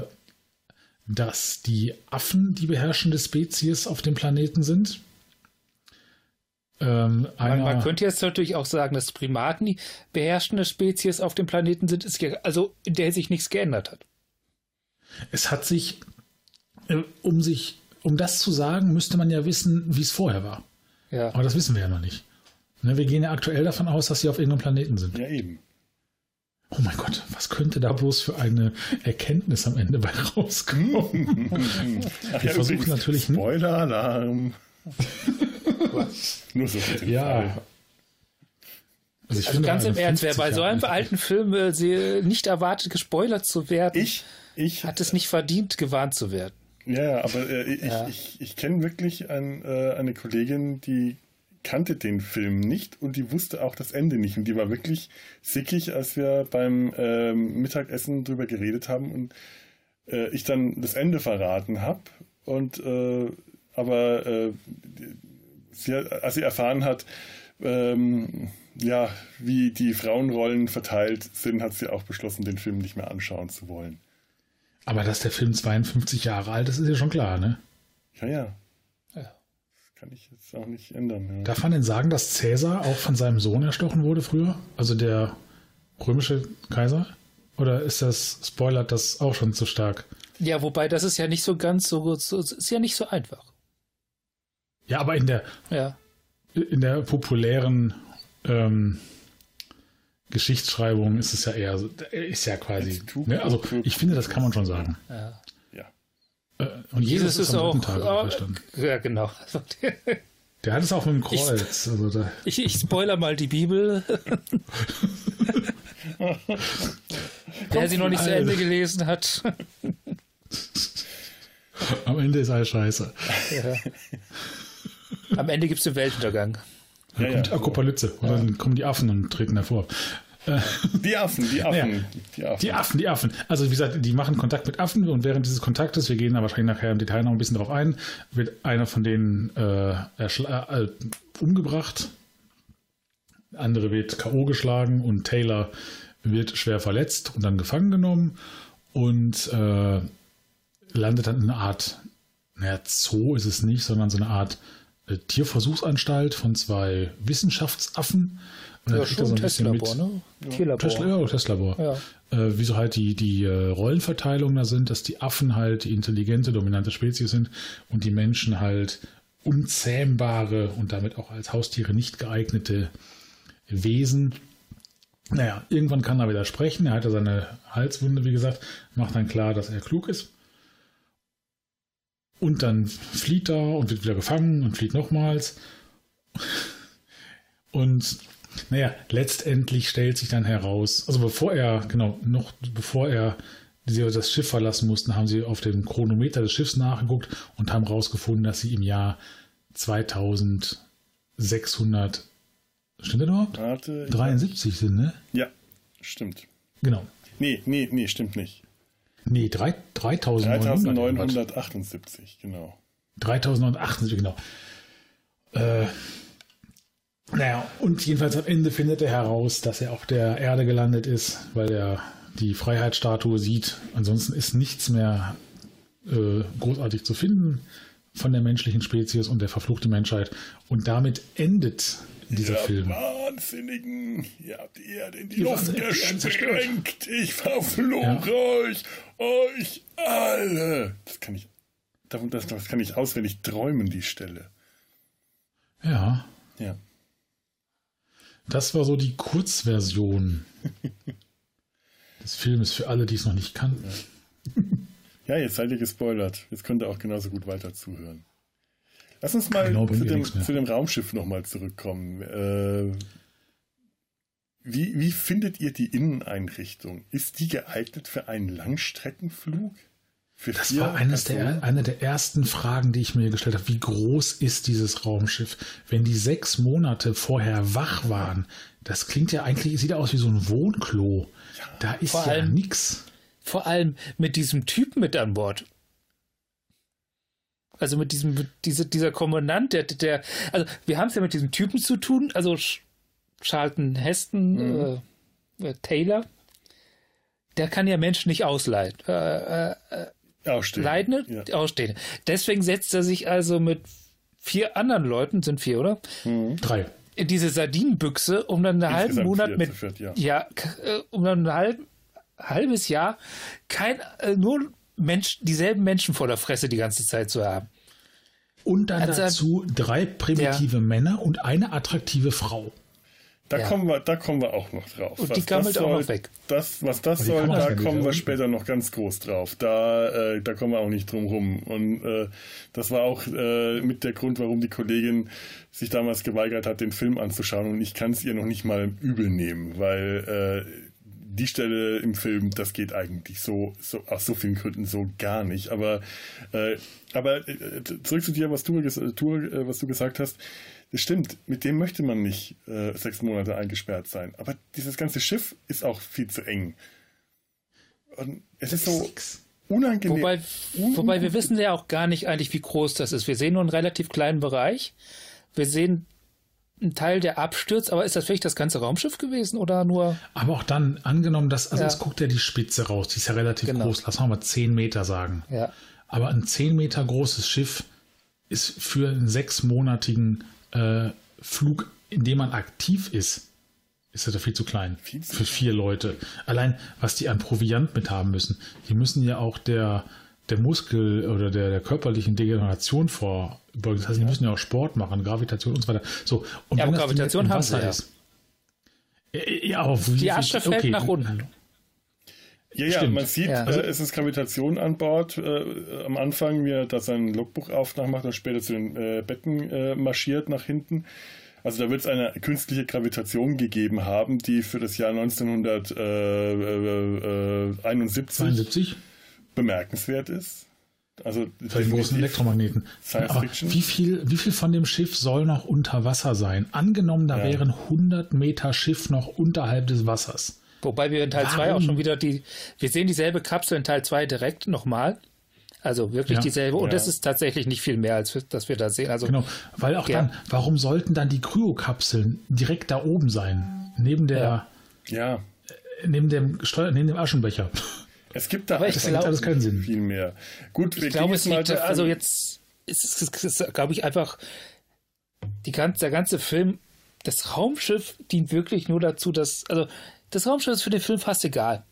dass die Affen die beherrschende Spezies auf dem Planeten sind. Ähm, man, man, könnte jetzt natürlich auch sagen, dass Primaten die beherrschende Spezies auf dem Planeten sind, ist ja, also in der sich nichts geändert hat. Es hat sich, äh, um sich um das zu sagen, müsste man ja wissen, wie es vorher war. Ja. Aber das wissen wir ja noch nicht. Ne, wir gehen ja aktuell davon aus, dass sie auf irgendeinem Planeten sind. Ja, eben. Oh mein Gott, was könnte da bloß für eine Erkenntnis am Ende bei rauskommen? Ach, wir ja, versuchen natürlich. Spoiler-Alarm. Nur so für den ja. Fall. Also, also ganz im Ernst, wer bei so einem alten Film äh, nicht erwartet, gespoilert zu werden, ich, ich, hat es nicht verdient, gewarnt zu werden. Ja, aber äh, ich, ja. ich, ich kenne wirklich ein, äh, eine Kollegin, die kannte den Film nicht und die wusste auch das Ende nicht. Und die war wirklich sickig, als wir beim äh, Mittagessen drüber geredet haben und äh, ich dann das Ende verraten habe. Und äh, aber äh, sie, als sie erfahren hat, ähm, ja, wie die Frauenrollen verteilt sind, hat sie auch beschlossen, den Film nicht mehr anschauen zu wollen. Aber dass der Film 52 Jahre alt ist, ist ja schon klar, ne? Ja, ja. ja. Das kann ich jetzt auch nicht ändern. Ja. Darf man denn sagen, dass Cäsar auch von seinem Sohn erstochen wurde früher? Also der römische Kaiser? Oder ist das, spoilert das auch schon zu stark? Ja, wobei das ist ja nicht so ganz so, so ist ja nicht so einfach. Ja, aber in der, ja. in der populären ähm, Geschichtsschreibung ist es ja eher, ist ja quasi, ne? also ich finde, das kann man schon sagen. Ja. Äh, und Jesus, Jesus ist, am auch, Tag auferstanden. Ja, genau. Der hat es auch mit dem Kreuz. Ich, also ich, ich spoiler mal die Bibel. Wer sie noch nicht zu Ende gelesen hat. Am Ende ist alles scheiße. Ja. Am Ende gibt es den Weltuntergang. Dann ja, kommt die Akopalypse. Und dann kommen die Affen und treten hervor. Die Affen, die Affen, naja, die Affen. Die Affen, die Affen. Also wie gesagt, die machen Kontakt mit Affen und während dieses Kontaktes, wir gehen da wahrscheinlich nachher im Detail noch ein bisschen drauf ein, wird einer von denen äh, äh, umgebracht, andere wird K.O. geschlagen und Taylor wird schwer verletzt und dann gefangen genommen und äh, landet dann in einer Art, naja, Zoo ist es nicht, sondern so eine Art äh, Tierversuchsanstalt von zwei Wissenschaftsaffen ja, schon so Testlabor, ne? Tierlabor. Tesla, ja, Testlabor. Ja. Äh, wie so halt die, die äh, Rollenverteilung da sind, dass die Affen halt die intelligente, dominante Spezies sind und die Menschen halt unzähmbare und damit auch als Haustiere nicht geeignete Wesen. Naja, irgendwann kann er wieder sprechen. Er hat ja seine Halswunde, wie gesagt, macht dann klar, dass er klug ist. Und dann flieht er und wird wieder gefangen und flieht nochmals. Und naja, letztendlich stellt sich dann heraus, also bevor er, genau, noch bevor er das Schiff verlassen mussten, haben sie auf dem Chronometer des Schiffs nachgeguckt und haben herausgefunden, dass sie im Jahr 2600, stimmt das überhaupt? Warte, 73 sind, ne? Ja, stimmt. Genau. Nee, nee, nee, stimmt nicht. Nee, 3, 3978, genau. 3078, genau. Äh, naja, und jedenfalls am Ende findet er heraus, dass er auf der Erde gelandet ist, weil er die Freiheitsstatue sieht. Ansonsten ist nichts mehr äh, großartig zu finden von der menschlichen Spezies und der verfluchten Menschheit. Und damit endet dieser ihr Film. Wahnsinnigen, ihr habt die Erde in die, die Luft gesprengt. Ich verfluche ja. euch, euch alle. Das kann ich, das, das kann ich auswendig träumen, die Stelle. Ja. Ja. Das war so die Kurzversion des Filmes für alle, die es noch nicht kannten. Ja. ja, jetzt seid ihr gespoilert. Jetzt könnt ihr auch genauso gut weiter zuhören. Lass uns mal genau, zu, dem, zu, dem, Raumschiff nochmal zurückkommen. Äh, wie, wie findet ihr die Inneneinrichtung? Ist die geeignet für einen Langstreckenflug? Für das war eines der, eine der ersten Fragen, die ich mir gestellt habe. Wie groß ist dieses Raumschiff? Wenn die sechs Monate vorher wach waren, das klingt ja eigentlich, sieht aus wie so ein Wohnklo. Ja, da ist ja allem, nix. Vor allem mit diesem Typen mit an Bord. Also mit diesem, mit diese, dieser Kommandant, der, der, also wir haben es ja mit diesem Typen zu tun, also Charlton Heston, mhm. äh, Taylor, der kann ja Menschen nicht ausleihen. Äh, äh, äh Ausstehen. Leidende, ja. Ausstehende. Deswegen setzt er sich also mit vier anderen Leuten, sind vier, oder? Mhm. Drei. In diese Sardinenbüchse, um dann einen halben Monat mit, viert, ja. ja. Äh, um dann ein halb, halbes Jahr kein, äh, nur Mensch, dieselben Menschen vor der Fresse die ganze Zeit zu haben. Und dann also, dazu drei primitive ja. Männer und eine attraktive Frau. Da, ja. kommen wir, da kommen wir auch noch drauf. Und was die gammelt auch noch weg. Das, was das soll, da kommen wir später noch ganz groß drauf. Da, äh, da kommen wir auch nicht drum rum. Und äh, das war auch äh, mit der Grund, warum die Kollegin sich damals geweigert hat, den Film anzuschauen. Und ich kann es ihr noch nicht mal übel nehmen, weil äh, die Stelle im Film, das geht eigentlich so, so aus so vielen Gründen so gar nicht. Aber, äh, aber äh, zurück zu dir, was du, äh, was du gesagt hast das stimmt, mit dem möchte man nicht äh, sechs Monate eingesperrt sein. Aber dieses ganze Schiff ist auch viel zu eng. Und es ist so unangenehm. Wobei, wobei wir wissen ja auch gar nicht eigentlich, wie groß das ist. Wir sehen nur einen relativ kleinen Bereich. Wir sehen einen Teil, der abstürzt, aber ist das vielleicht das ganze Raumschiff gewesen oder nur. Aber auch dann, angenommen, dass, also ja. jetzt guckt ja die Spitze raus, die ist ja relativ genau. groß, lass mal zehn Meter sagen. Ja. Aber ein zehn Meter großes Schiff ist für einen sechsmonatigen äh, Flug, in dem man aktiv ist, ist das viel zu klein viel zu für vier Leute. Allein, was die an Proviant mit haben müssen. Die müssen ja auch der, der Muskel oder der, der körperlichen Degeneration vorbeugen. Das heißt, die müssen ja auch Sport machen, Gravitation und so weiter. So, und ja, wenn Gravitation haben sie ja. ist. Ja, aber die Asche fällt okay. nach unten. Ja, ja, Stimmt. man sieht, ja. äh, es ist Gravitation an Bord. Äh, am Anfang, wie er da sein Logbuch aufmacht und später zu den äh, Betten äh, marschiert nach hinten. Also da wird es eine künstliche Gravitation gegeben haben, die für das Jahr 1971 bemerkenswert ist. Also den großen Elektromagneten. Aber wie viel, wie viel von dem Schiff soll noch unter Wasser sein? Angenommen, da ja. wären 100 Meter Schiff noch unterhalb des Wassers. Wobei wir in Teil 2 auch schon wieder die, wir sehen dieselbe Kapsel in Teil 2 direkt nochmal. Also wirklich ja. dieselbe. Und ja. das ist tatsächlich nicht viel mehr, als dass wir da sehen. Also, genau, weil auch ja. dann, warum sollten dann die Kryokapseln direkt da oben sein? Neben der, ja. Äh, neben dem Steuer, neben dem Aschenbecher. Es gibt da Aber das glaub, alles keinen Sinn. viel mehr. Gut, ich glaube, es liegt, also jetzt ist es, glaube ich, einfach die ganze, der ganze Film, das Raumschiff dient wirklich nur dazu, dass, also das Raumschiff ist für den Film fast egal.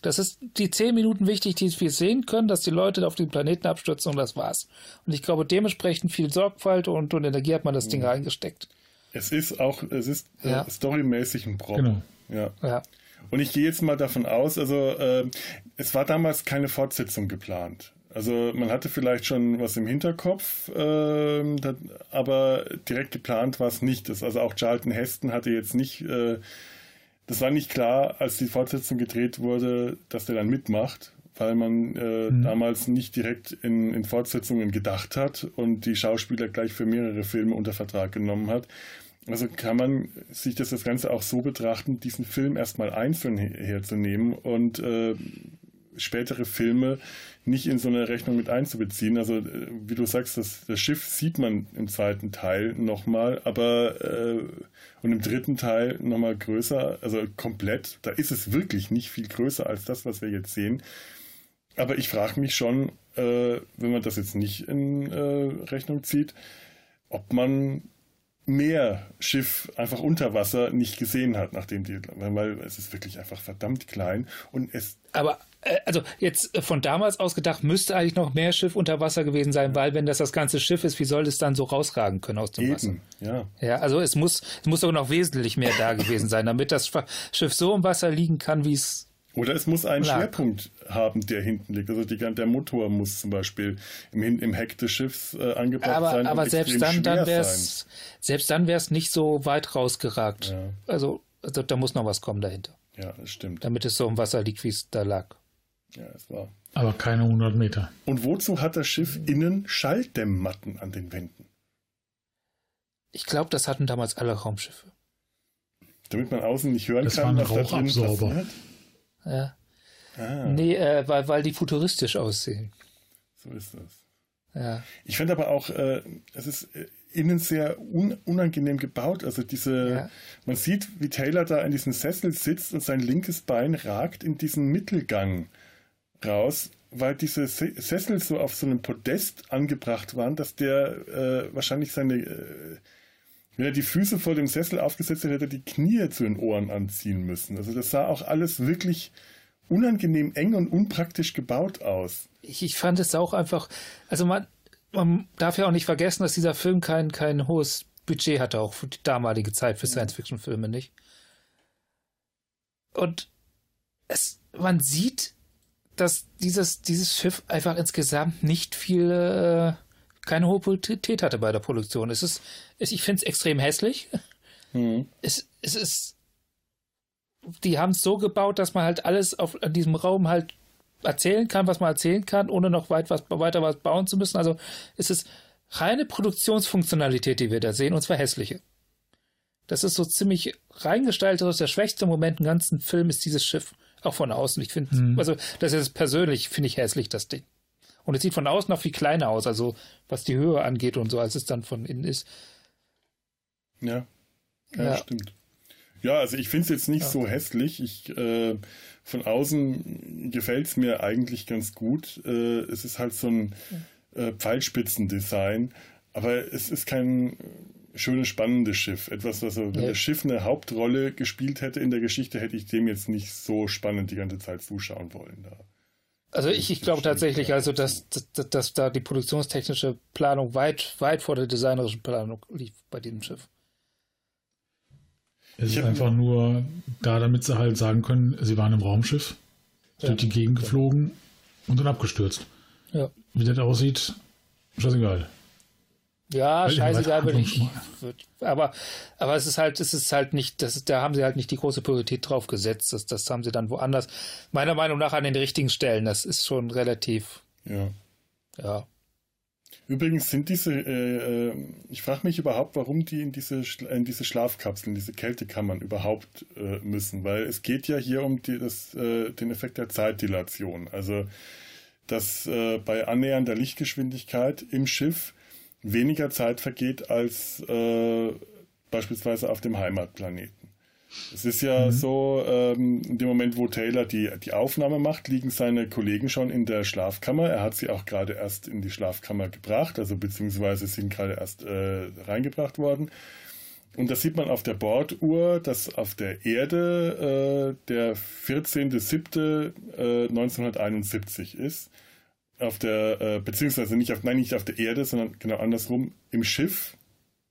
Das ist die zehn Minuten wichtig, die wir sehen können, dass die Leute auf den Planeten abstürzen und das war's. Und ich glaube, dementsprechend viel Sorgfalt und, und Energie hat man das Ding mhm. reingesteckt. Es ist auch, es ist äh, ja. äh, storymäßig ein Prop. Genau. Ja. ja. Und ich gehe jetzt mal davon aus, also äh, es war damals keine Fortsetzung geplant. Also man hatte vielleicht schon was im Hinterkopf, äh, das, aber direkt geplant war es nicht. Das, also auch Charlton Heston hatte jetzt nicht äh, das war nicht klar, als die Fortsetzung gedreht wurde, dass der dann mitmacht, weil man äh, mhm. damals nicht direkt in, in Fortsetzungen gedacht hat und die Schauspieler gleich für mehrere Filme unter Vertrag genommen hat. Also kann man sich das, das Ganze auch so betrachten, diesen Film erstmal einzeln herzunehmen und äh, spätere Filme nicht in so eine Rechnung mit einzubeziehen. Also äh, wie du sagst, das, das Schiff sieht man im zweiten Teil nochmal, aber äh, und im dritten Teil nochmal größer, also komplett. Da ist es wirklich nicht viel größer als das, was wir jetzt sehen. Aber ich frage mich schon, äh, wenn man das jetzt nicht in äh, Rechnung zieht, ob man mehr Schiff einfach unter Wasser nicht gesehen hat, nachdem die, weil es ist wirklich einfach verdammt klein und es. Aber äh, also jetzt von damals aus gedacht, müsste eigentlich noch mehr Schiff unter Wasser gewesen sein, weil wenn das das ganze Schiff ist, wie soll es dann so rausragen können aus dem Eben, Wasser? Ja. Ja, also es muss, es muss doch noch wesentlich mehr da gewesen sein, damit das Schiff so im Wasser liegen kann, wie es oder es muss einen lag. Schwerpunkt haben, der hinten liegt. Also die, der Motor muss zum Beispiel im, im Heck des Schiffs äh, angebracht aber, sein. Aber selbst dann, dann wär's, selbst dann wäre es nicht so weit rausgeragt. Ja. Also, also da muss noch was kommen dahinter. Ja, das stimmt. Damit es so im Wasser liegt, wie es da lag. Ja, es war. Aber keine 100 Meter. Und wozu hat das Schiff innen Schalldämmmatten an den Wänden? Ich glaube, das hatten damals alle Raumschiffe. Damit man außen nicht hören das kann, was da drin passiert? Ja. Ah. Nee, äh, weil, weil die futuristisch aussehen. So ist das. Ja. Ich finde aber auch, äh, es ist äh, innen sehr un unangenehm gebaut. Also diese, ja. man sieht, wie Taylor da in diesem Sessel sitzt und sein linkes Bein ragt in diesen Mittelgang raus, weil diese Sessel so auf so einem Podest angebracht waren, dass der äh, wahrscheinlich seine, äh, wenn er die Füße vor dem Sessel aufgesetzt hätte, hätte er die Knie zu den Ohren anziehen müssen. Also das sah auch alles wirklich unangenehm eng und unpraktisch gebaut aus. Ich, ich fand es auch einfach, also man, man darf ja auch nicht vergessen, dass dieser Film kein, kein hohes Budget hatte, auch für die damalige Zeit für Science-Fiction-Filme nicht. Und es, man sieht, dass dieses, dieses Schiff einfach insgesamt nicht viel, äh, keine hohe Qualität hatte bei der Produktion. Es ist, es, ich finde es extrem hässlich. Mhm. Es, es ist, die haben es so gebaut, dass man halt alles auf in diesem Raum halt erzählen kann, was man erzählen kann, ohne noch weit was, weiter was bauen zu müssen. Also es ist reine Produktionsfunktionalität, die wir da sehen, und zwar hässliche. Das ist so ziemlich reingestaltet. Der schwächste Moment im ganzen Film ist dieses Schiff. Auch von außen. Ich finde, mhm. also das ist persönlich, finde ich hässlich, das Ding. Und es sieht von außen noch viel kleiner aus, also was die Höhe angeht und so, als es dann von innen ist. Ja, ja, ja. stimmt. Ja, also ich finde es jetzt nicht ja. so hässlich. Ich, äh, von außen gefällt es mir eigentlich ganz gut. Äh, es ist halt so ein äh, Pfeilspitzendesign, aber es ist kein schönes, spannendes Schiff. Etwas, was, wenn ja. das Schiff eine Hauptrolle gespielt hätte in der Geschichte, hätte ich dem jetzt nicht so spannend die ganze Zeit zuschauen wollen. Da. Also ich, ich glaube tatsächlich, also dass, dass, dass da die produktionstechnische Planung weit, weit vor der designerischen Planung lief bei diesem Schiff. Es ist einfach nur da, damit sie halt sagen können, sie waren im Raumschiff, ja. durch die Gegend geflogen und dann abgestürzt. Ja. Wie das aussieht, scheißegal. Ja, scheißegal, wenn ich. Aber, aber es ist halt, es ist halt nicht, das ist, da haben sie halt nicht die große Priorität drauf gesetzt. Das, das haben sie dann woanders, meiner Meinung nach, an den richtigen Stellen. Das ist schon relativ. Ja. Ja. Übrigens sind diese, äh, äh ich frage mich überhaupt, warum die in diese, in diese Schlafkapseln, diese Kältekammern überhaupt äh, müssen, weil es geht ja hier um die, das, äh, den Effekt der Zeitdilation. Also, dass äh, bei annähernder Lichtgeschwindigkeit im Schiff weniger Zeit vergeht als äh, beispielsweise auf dem Heimatplaneten. Es ist ja mhm. so, ähm, in dem Moment, wo Taylor die, die Aufnahme macht, liegen seine Kollegen schon in der Schlafkammer. Er hat sie auch gerade erst in die Schlafkammer gebracht, also beziehungsweise sind gerade erst äh, reingebracht worden. Und das sieht man auf der Borduhr, dass auf der Erde äh, der 14.07.1971 äh, ist auf der, äh, beziehungsweise nicht auf, nein, nicht auf der Erde, sondern genau andersrum, im Schiff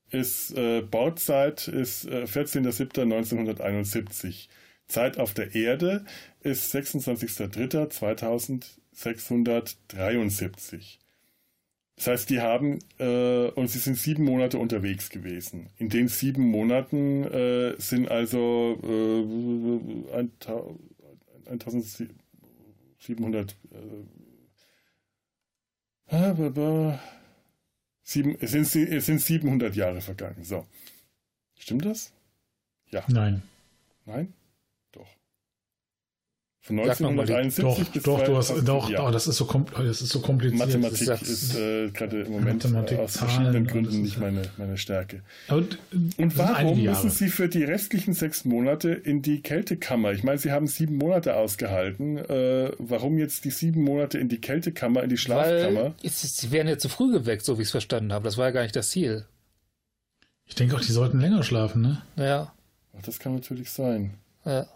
ist äh, Bauzeit ist äh, 14.07.1971. Zeit auf der Erde ist 26.03.2673. Das heißt, die haben, äh, und sie sind sieben Monate unterwegs gewesen. In den sieben Monaten äh, sind also äh, 1700 äh, Sieben, es, sind, es sind 700 Jahre vergangen. So. Stimmt das? Ja. Nein. Nein? Von 1971 doch, bis doch, du hast, doch, ja. oh, das, ist so das ist so kompliziert. Mathematik ist, ist äh, gerade im Moment Mathematik, aus verschiedenen Gründen nicht meine, meine Stärke. Und, und warum müssen Sie für die restlichen sechs Monate in die Kältekammer? Ich meine, Sie haben sieben Monate ausgehalten. Äh, warum jetzt die sieben Monate in die Kältekammer, in die Schlafkammer? Weil jetzt, Sie werden ja zu früh geweckt, so wie ich es verstanden habe. Das war ja gar nicht das Ziel. Ich denke auch, die sollten länger schlafen, ne? Ja. Ach, das kann natürlich sein. Ja.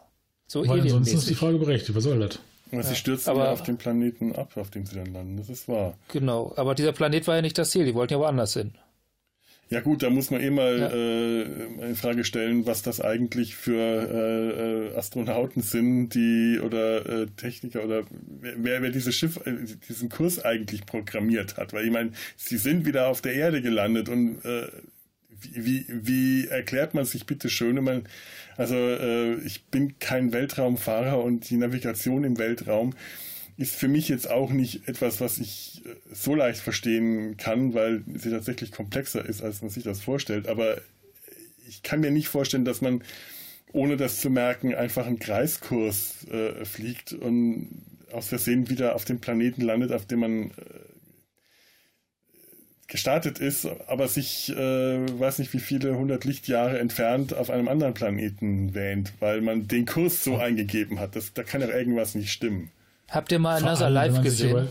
So Weil ansonsten ist die Frage berechtigt, was soll das? Ja, sie stürzen aber, ja auf den Planeten ab, auf dem sie dann landen, das ist wahr. Genau, aber dieser Planet war ja nicht das Ziel, die wollten ja woanders hin. Ja gut, da muss man eh mal ja. äh, eine Frage stellen, was das eigentlich für äh, äh, Astronauten sind, die oder äh, Techniker oder wer, wer dieses Schiff, äh, diesen Kurs eigentlich programmiert hat. Weil ich meine, sie sind wieder auf der Erde gelandet und äh, wie, wie erklärt man sich bitte schön, man, also äh, ich bin kein Weltraumfahrer und die Navigation im Weltraum ist für mich jetzt auch nicht etwas, was ich äh, so leicht verstehen kann, weil sie tatsächlich komplexer ist, als man sich das vorstellt. Aber ich kann mir nicht vorstellen, dass man ohne das zu merken einfach einen Kreiskurs äh, fliegt und aus Versehen wieder auf dem Planeten landet, auf dem man äh, gestartet ist, aber sich, äh, weiß nicht wie viele hundert Lichtjahre entfernt auf einem anderen Planeten wähnt, weil man den Kurs so eingegeben hat. Das, da kann doch irgendwas nicht stimmen. Habt ihr mal Another Life gesehen?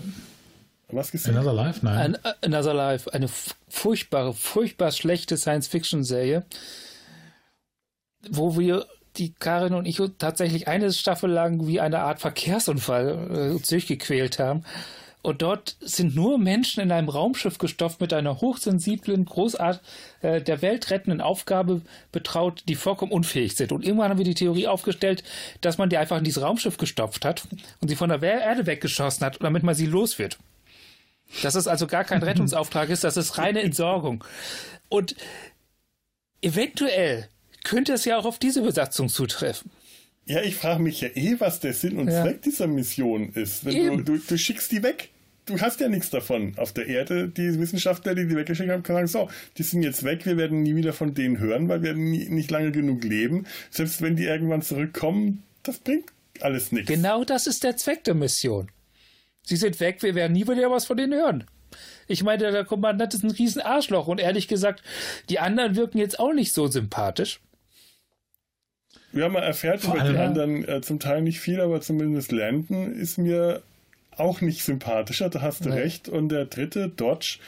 Was gesehen? Another Life? Nein. An, Another Life, eine furchtbare, furchtbar schlechte Science-Fiction-Serie, wo wir die Karin und ich tatsächlich eine Staffel lang wie eine Art Verkehrsunfall äh, durchgequält haben. Und dort sind nur Menschen in einem Raumschiff gestopft mit einer hochsensiblen, großart äh, der Welt rettenden Aufgabe betraut, die vollkommen unfähig sind. Und irgendwann haben wir die Theorie aufgestellt, dass man die einfach in dieses Raumschiff gestopft hat und sie von der Erde weggeschossen hat, damit man sie los wird. Dass es also gar kein Rettungsauftrag ist, das ist reine Entsorgung. Und eventuell könnte es ja auch auf diese Besatzung zutreffen. Ja, ich frage mich ja eh, was der Sinn und ja. Zweck dieser Mission ist. Du, du, du, schickst die weg. Du hast ja nichts davon. Auf der Erde, die Wissenschaftler, die die weggeschickt haben, können sagen, so, die sind jetzt weg, wir werden nie wieder von denen hören, weil wir nie, nicht lange genug leben. Selbst wenn die irgendwann zurückkommen, das bringt alles nichts. Genau das ist der Zweck der Mission. Sie sind weg, wir werden nie wieder was von denen hören. Ich meine, der Kommandant ist ein riesen Arschloch und ehrlich gesagt, die anderen wirken jetzt auch nicht so sympathisch. Ja, man erfährt Vor über die anderen äh, zum Teil nicht viel, aber zumindest Landon ist mir auch nicht sympathischer, da hast du nee. recht. Und der dritte, Dodge,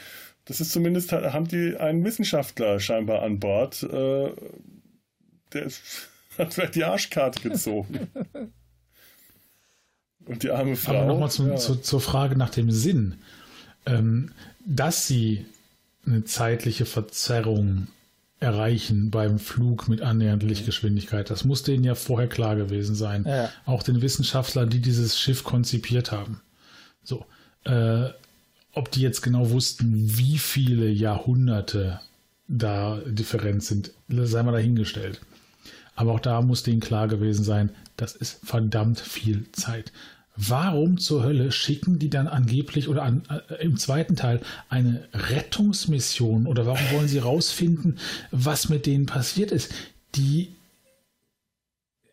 das ist zumindest, haben die einen Wissenschaftler scheinbar an Bord. Äh, der hat vielleicht die Arschkarte gezogen. Und die arme Frau. Aber nochmal ja. zu, zur Frage nach dem Sinn. Ähm, dass sie eine zeitliche Verzerrung erreichen beim Flug mit annähernd Lichtgeschwindigkeit. Das muss denen ja vorher klar gewesen sein. Ja. Auch den Wissenschaftlern, die dieses Schiff konzipiert haben. So. Äh, ob die jetzt genau wussten, wie viele Jahrhunderte da Differenz sind, sei mal dahingestellt. Aber auch da muss denen klar gewesen sein, das ist verdammt viel Zeit. Warum zur Hölle schicken die dann angeblich oder an, äh, im zweiten Teil eine Rettungsmission oder warum wollen sie rausfinden, was mit denen passiert ist? Die,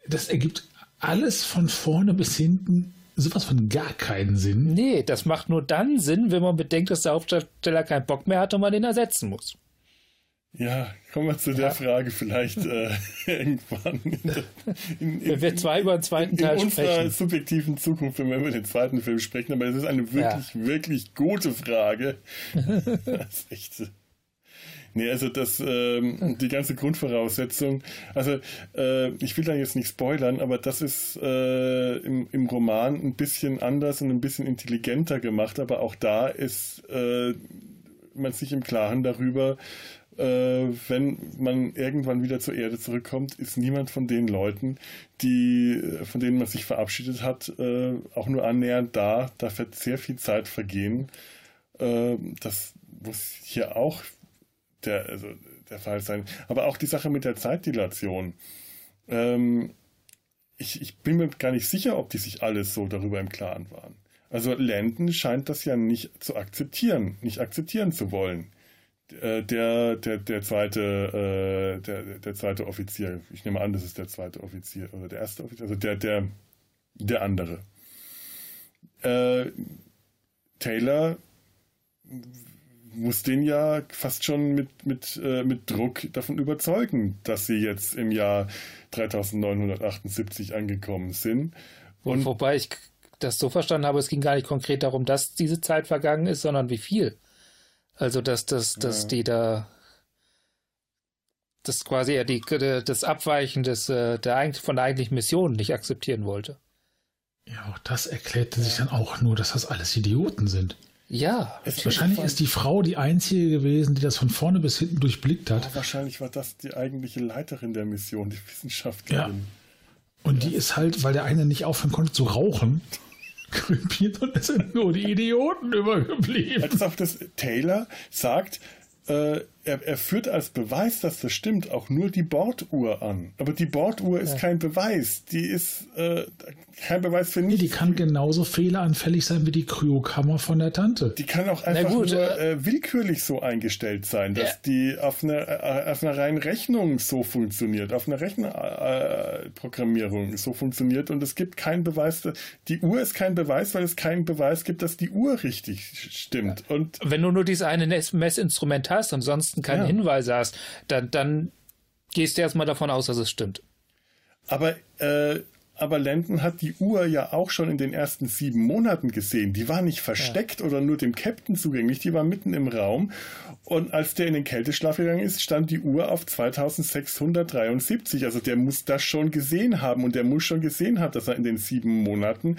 das ergibt alles von vorne bis hinten sowas von gar keinen Sinn. Nee, das macht nur dann Sinn, wenn man bedenkt, dass der Hauptdarsteller keinen Bock mehr hat und man den ersetzen muss. Ja, kommen wir zu der Frage vielleicht äh, irgendwann. In der, in, in, wir zwei über den zweiten Teil in sprechen. In unserer subjektiven Zukunft, wenn wir über den zweiten Film sprechen, aber es ist eine wirklich, ja. wirklich gute Frage. das ist echt. Nee, also das, ähm, die ganze Grundvoraussetzung, also äh, ich will da jetzt nicht spoilern, aber das ist äh, im, im Roman ein bisschen anders und ein bisschen intelligenter gemacht, aber auch da ist äh, man sich im Klaren darüber, äh, wenn man irgendwann wieder zur Erde zurückkommt, ist niemand von den Leuten, die, von denen man sich verabschiedet hat, äh, auch nur annähernd da. Da wird sehr viel Zeit vergehen. Äh, das muss hier auch der, also der Fall sein. Aber auch die Sache mit der Zeitdilation. Ähm, ich, ich bin mir gar nicht sicher, ob die sich alles so darüber im Klaren waren. Also Landon scheint das ja nicht zu akzeptieren, nicht akzeptieren zu wollen. Äh, der, der, der zweite, äh, der, der zweite Offizier, ich nehme an, das ist der zweite Offizier oder der erste Offizier, also der, der, der andere. Äh, Taylor muss den ja fast schon mit, mit, äh, mit Druck davon überzeugen, dass sie jetzt im Jahr 3978 angekommen sind. Und Wobei ich das so verstanden habe, es ging gar nicht konkret darum, dass diese Zeit vergangen ist, sondern wie viel. Also, dass, dass, dass ja. die da das quasi ja die, das Abweichen des, äh, der, von der eigentlichen Mission nicht akzeptieren wollte. Ja, auch das erklärte sich dann auch nur, dass das alles Idioten sind. Ja. Wahrscheinlich ist die Frau die einzige gewesen, die das von vorne bis hinten durchblickt hat. Ja, wahrscheinlich war das die eigentliche Leiterin der Mission, die Wissenschaftlerin. Ja. Und ja. die ist halt, weil der eine nicht aufhören konnte zu rauchen, krepiert und es sind nur die Idioten übergeblieben. Als auch das Taylor sagt, äh, er, er, führt als Beweis, dass das stimmt, auch nur die Borduhr an. Aber die Borduhr ist ja. kein Beweis. Die ist äh, kein Beweis für nichts. Nee, die kann genauso fehleranfällig sein wie die Kryokammer von der Tante. Die kann auch einfach gut, nur äh, äh, willkürlich so eingestellt sein, dass ja. die auf einer, äh, auf einer reinen Rechnung so funktioniert, auf einer Rechenprogrammierung so funktioniert und es gibt keinen Beweis. Die Uhr ist kein Beweis, weil es keinen Beweis gibt, dass die Uhr richtig stimmt. Und Wenn du nur dieses eine Messinstrument hast und sonst ansonsten keine ja. Hinweise hast, dann, dann gehst du erstmal davon aus, dass es stimmt. Aber, äh, aber Landon hat die Uhr ja auch schon in den ersten sieben Monaten gesehen. Die war nicht versteckt ja. oder nur dem Captain zugänglich, die war mitten im Raum. Und als der in den Kälteschlaf gegangen ist, stand die Uhr auf 2673. Also der muss das schon gesehen haben und der muss schon gesehen haben, dass er in den sieben Monaten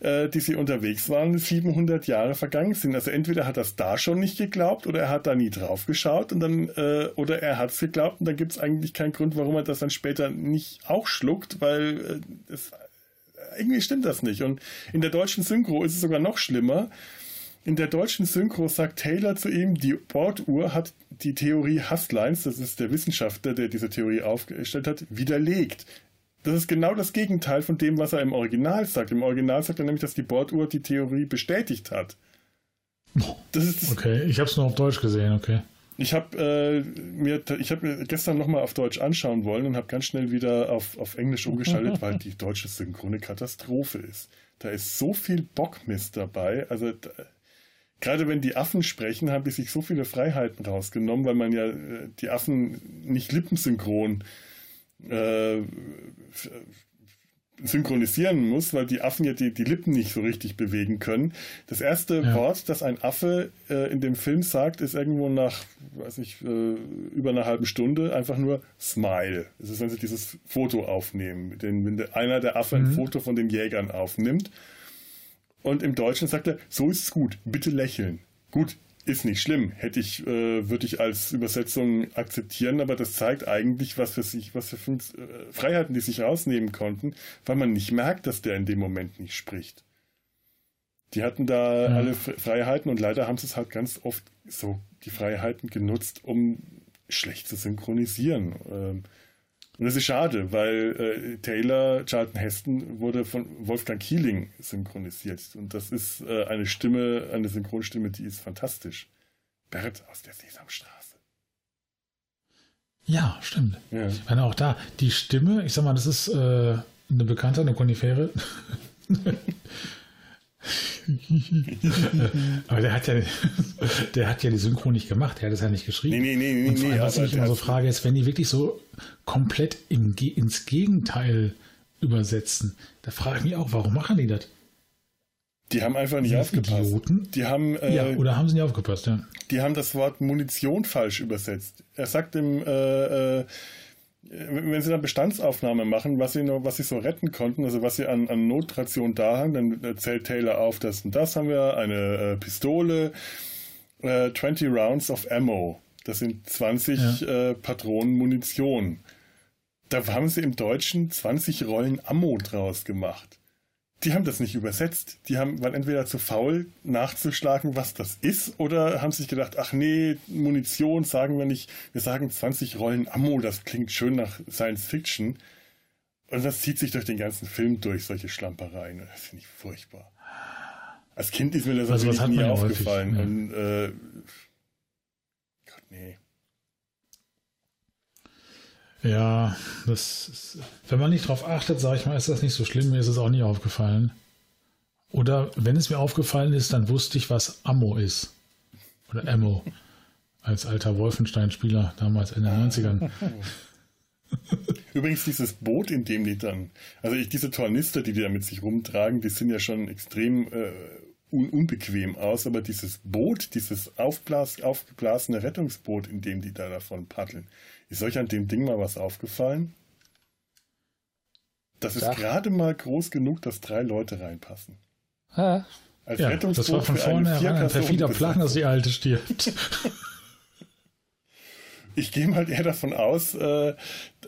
äh, die sie unterwegs waren, 700 Jahre vergangen sind. Also entweder hat er es da schon nicht geglaubt oder er hat da nie drauf geschaut und dann, äh, oder er hat es geglaubt und dann gibt es eigentlich keinen Grund, warum er das dann später nicht auch schluckt, weil äh, das, irgendwie stimmt das nicht. Und in der deutschen Synchro ist es sogar noch schlimmer. In der deutschen Synchro sagt Taylor zu ihm, die Borduhr hat die Theorie Hasleins, das ist der Wissenschaftler, der diese Theorie aufgestellt hat, widerlegt. Das ist genau das Gegenteil von dem, was er im Original sagt. Im Original sagt er nämlich, dass die Borduhr die Theorie bestätigt hat. Das ist okay, ich habe es nur auf Deutsch gesehen, okay. Ich habe äh, mir, ich habe mir gestern nochmal auf Deutsch anschauen wollen und habe ganz schnell wieder auf, auf Englisch umgeschaltet, weil die deutsche Synchrone Katastrophe ist. Da ist so viel Bockmist dabei. Also da, gerade wenn die Affen sprechen, haben die sich so viele Freiheiten rausgenommen, weil man ja äh, die Affen nicht lippensynchron äh, äh, synchronisieren muss, weil die Affen ja die, die Lippen nicht so richtig bewegen können. Das erste ja. Wort, das ein Affe äh, in dem Film sagt, ist irgendwo nach, weiß nicht, äh, über einer halben Stunde einfach nur Smile. Das ist, wenn sie dieses Foto aufnehmen, den, wenn einer der Affen mhm. ein Foto von den Jägern aufnimmt. Und im Deutschen sagt er, so ist es gut, bitte lächeln. Gut, ist nicht schlimm. Hätte ich, äh, würde ich als Übersetzung akzeptieren, aber das zeigt eigentlich, was für sich, was für fünf, äh, Freiheiten die sich rausnehmen konnten, weil man nicht merkt, dass der in dem Moment nicht spricht. Die hatten da mhm. alle Freiheiten und leider haben sie es halt ganz oft so die Freiheiten genutzt, um schlecht zu synchronisieren. Ähm, und das ist schade, weil äh, Taylor, Charlton Heston, wurde von Wolfgang Keeling synchronisiert. Und das ist äh, eine Stimme, eine Synchronstimme, die ist fantastisch. Bert aus der Sesamstraße. Ja, stimmt. Ja. Ich meine auch da, die Stimme, ich sag mal, das ist äh, eine Bekannte, eine Konifere. aber der hat ja, der hat ja die Synchro nicht gemacht, der hat es ja nicht geschrieben. Nee, nee, nee, Und nee, was ich immer so frage, ist, wenn die wirklich so komplett im, ins Gegenteil übersetzen, da frage ich mich auch, warum machen die das? Die haben einfach nicht aufgepasst. Idioten? Die haben, äh, ja, oder haben sie nicht aufgepasst, ja. Die haben das Wort Munition falsch übersetzt. Er sagt im äh, äh, wenn sie dann Bestandsaufnahme machen, was sie noch, was sie so retten konnten, also was sie an, an Notration da haben, dann zählt Taylor auf, das und das haben wir, eine äh, Pistole, äh, 20 Rounds of Ammo. Das sind 20 ja. äh, Patronen Munition. Da haben sie im Deutschen 20 Rollen Ammo draus gemacht die haben das nicht übersetzt. Die haben, waren entweder zu faul nachzuschlagen, was das ist, oder haben sich gedacht, ach nee, Munition sagen wir nicht, wir sagen 20 Rollen Ammo, das klingt schön nach Science Fiction. Und das zieht sich durch den ganzen Film durch, solche Schlampereien. Das finde ich furchtbar. Als Kind ist mir das also natürlich nie aufgefallen. Häufig, ja. Und, äh, Gott, nee. Ja, das ist, wenn man nicht drauf achtet, sage ich mal, ist das nicht so schlimm. Mir ist es auch nie aufgefallen. Oder wenn es mir aufgefallen ist, dann wusste ich, was Ammo ist. Oder Ammo. Als alter Wolfenstein-Spieler damals in den 90ern. Übrigens dieses Boot, in dem die dann, also ich, diese Tornister, die die da mit sich rumtragen, die sind ja schon extrem äh, un unbequem aus, aber dieses Boot, dieses aufblas aufgeblasene Rettungsboot, in dem die da davon paddeln, ist euch an dem Ding mal was aufgefallen? Das ist gerade mal groß genug, dass drei Leute reinpassen. Ha. Als ja, das war von vorne ein perfider Plan, dass die Alte stirbt. ich gehe mal eher davon aus, äh,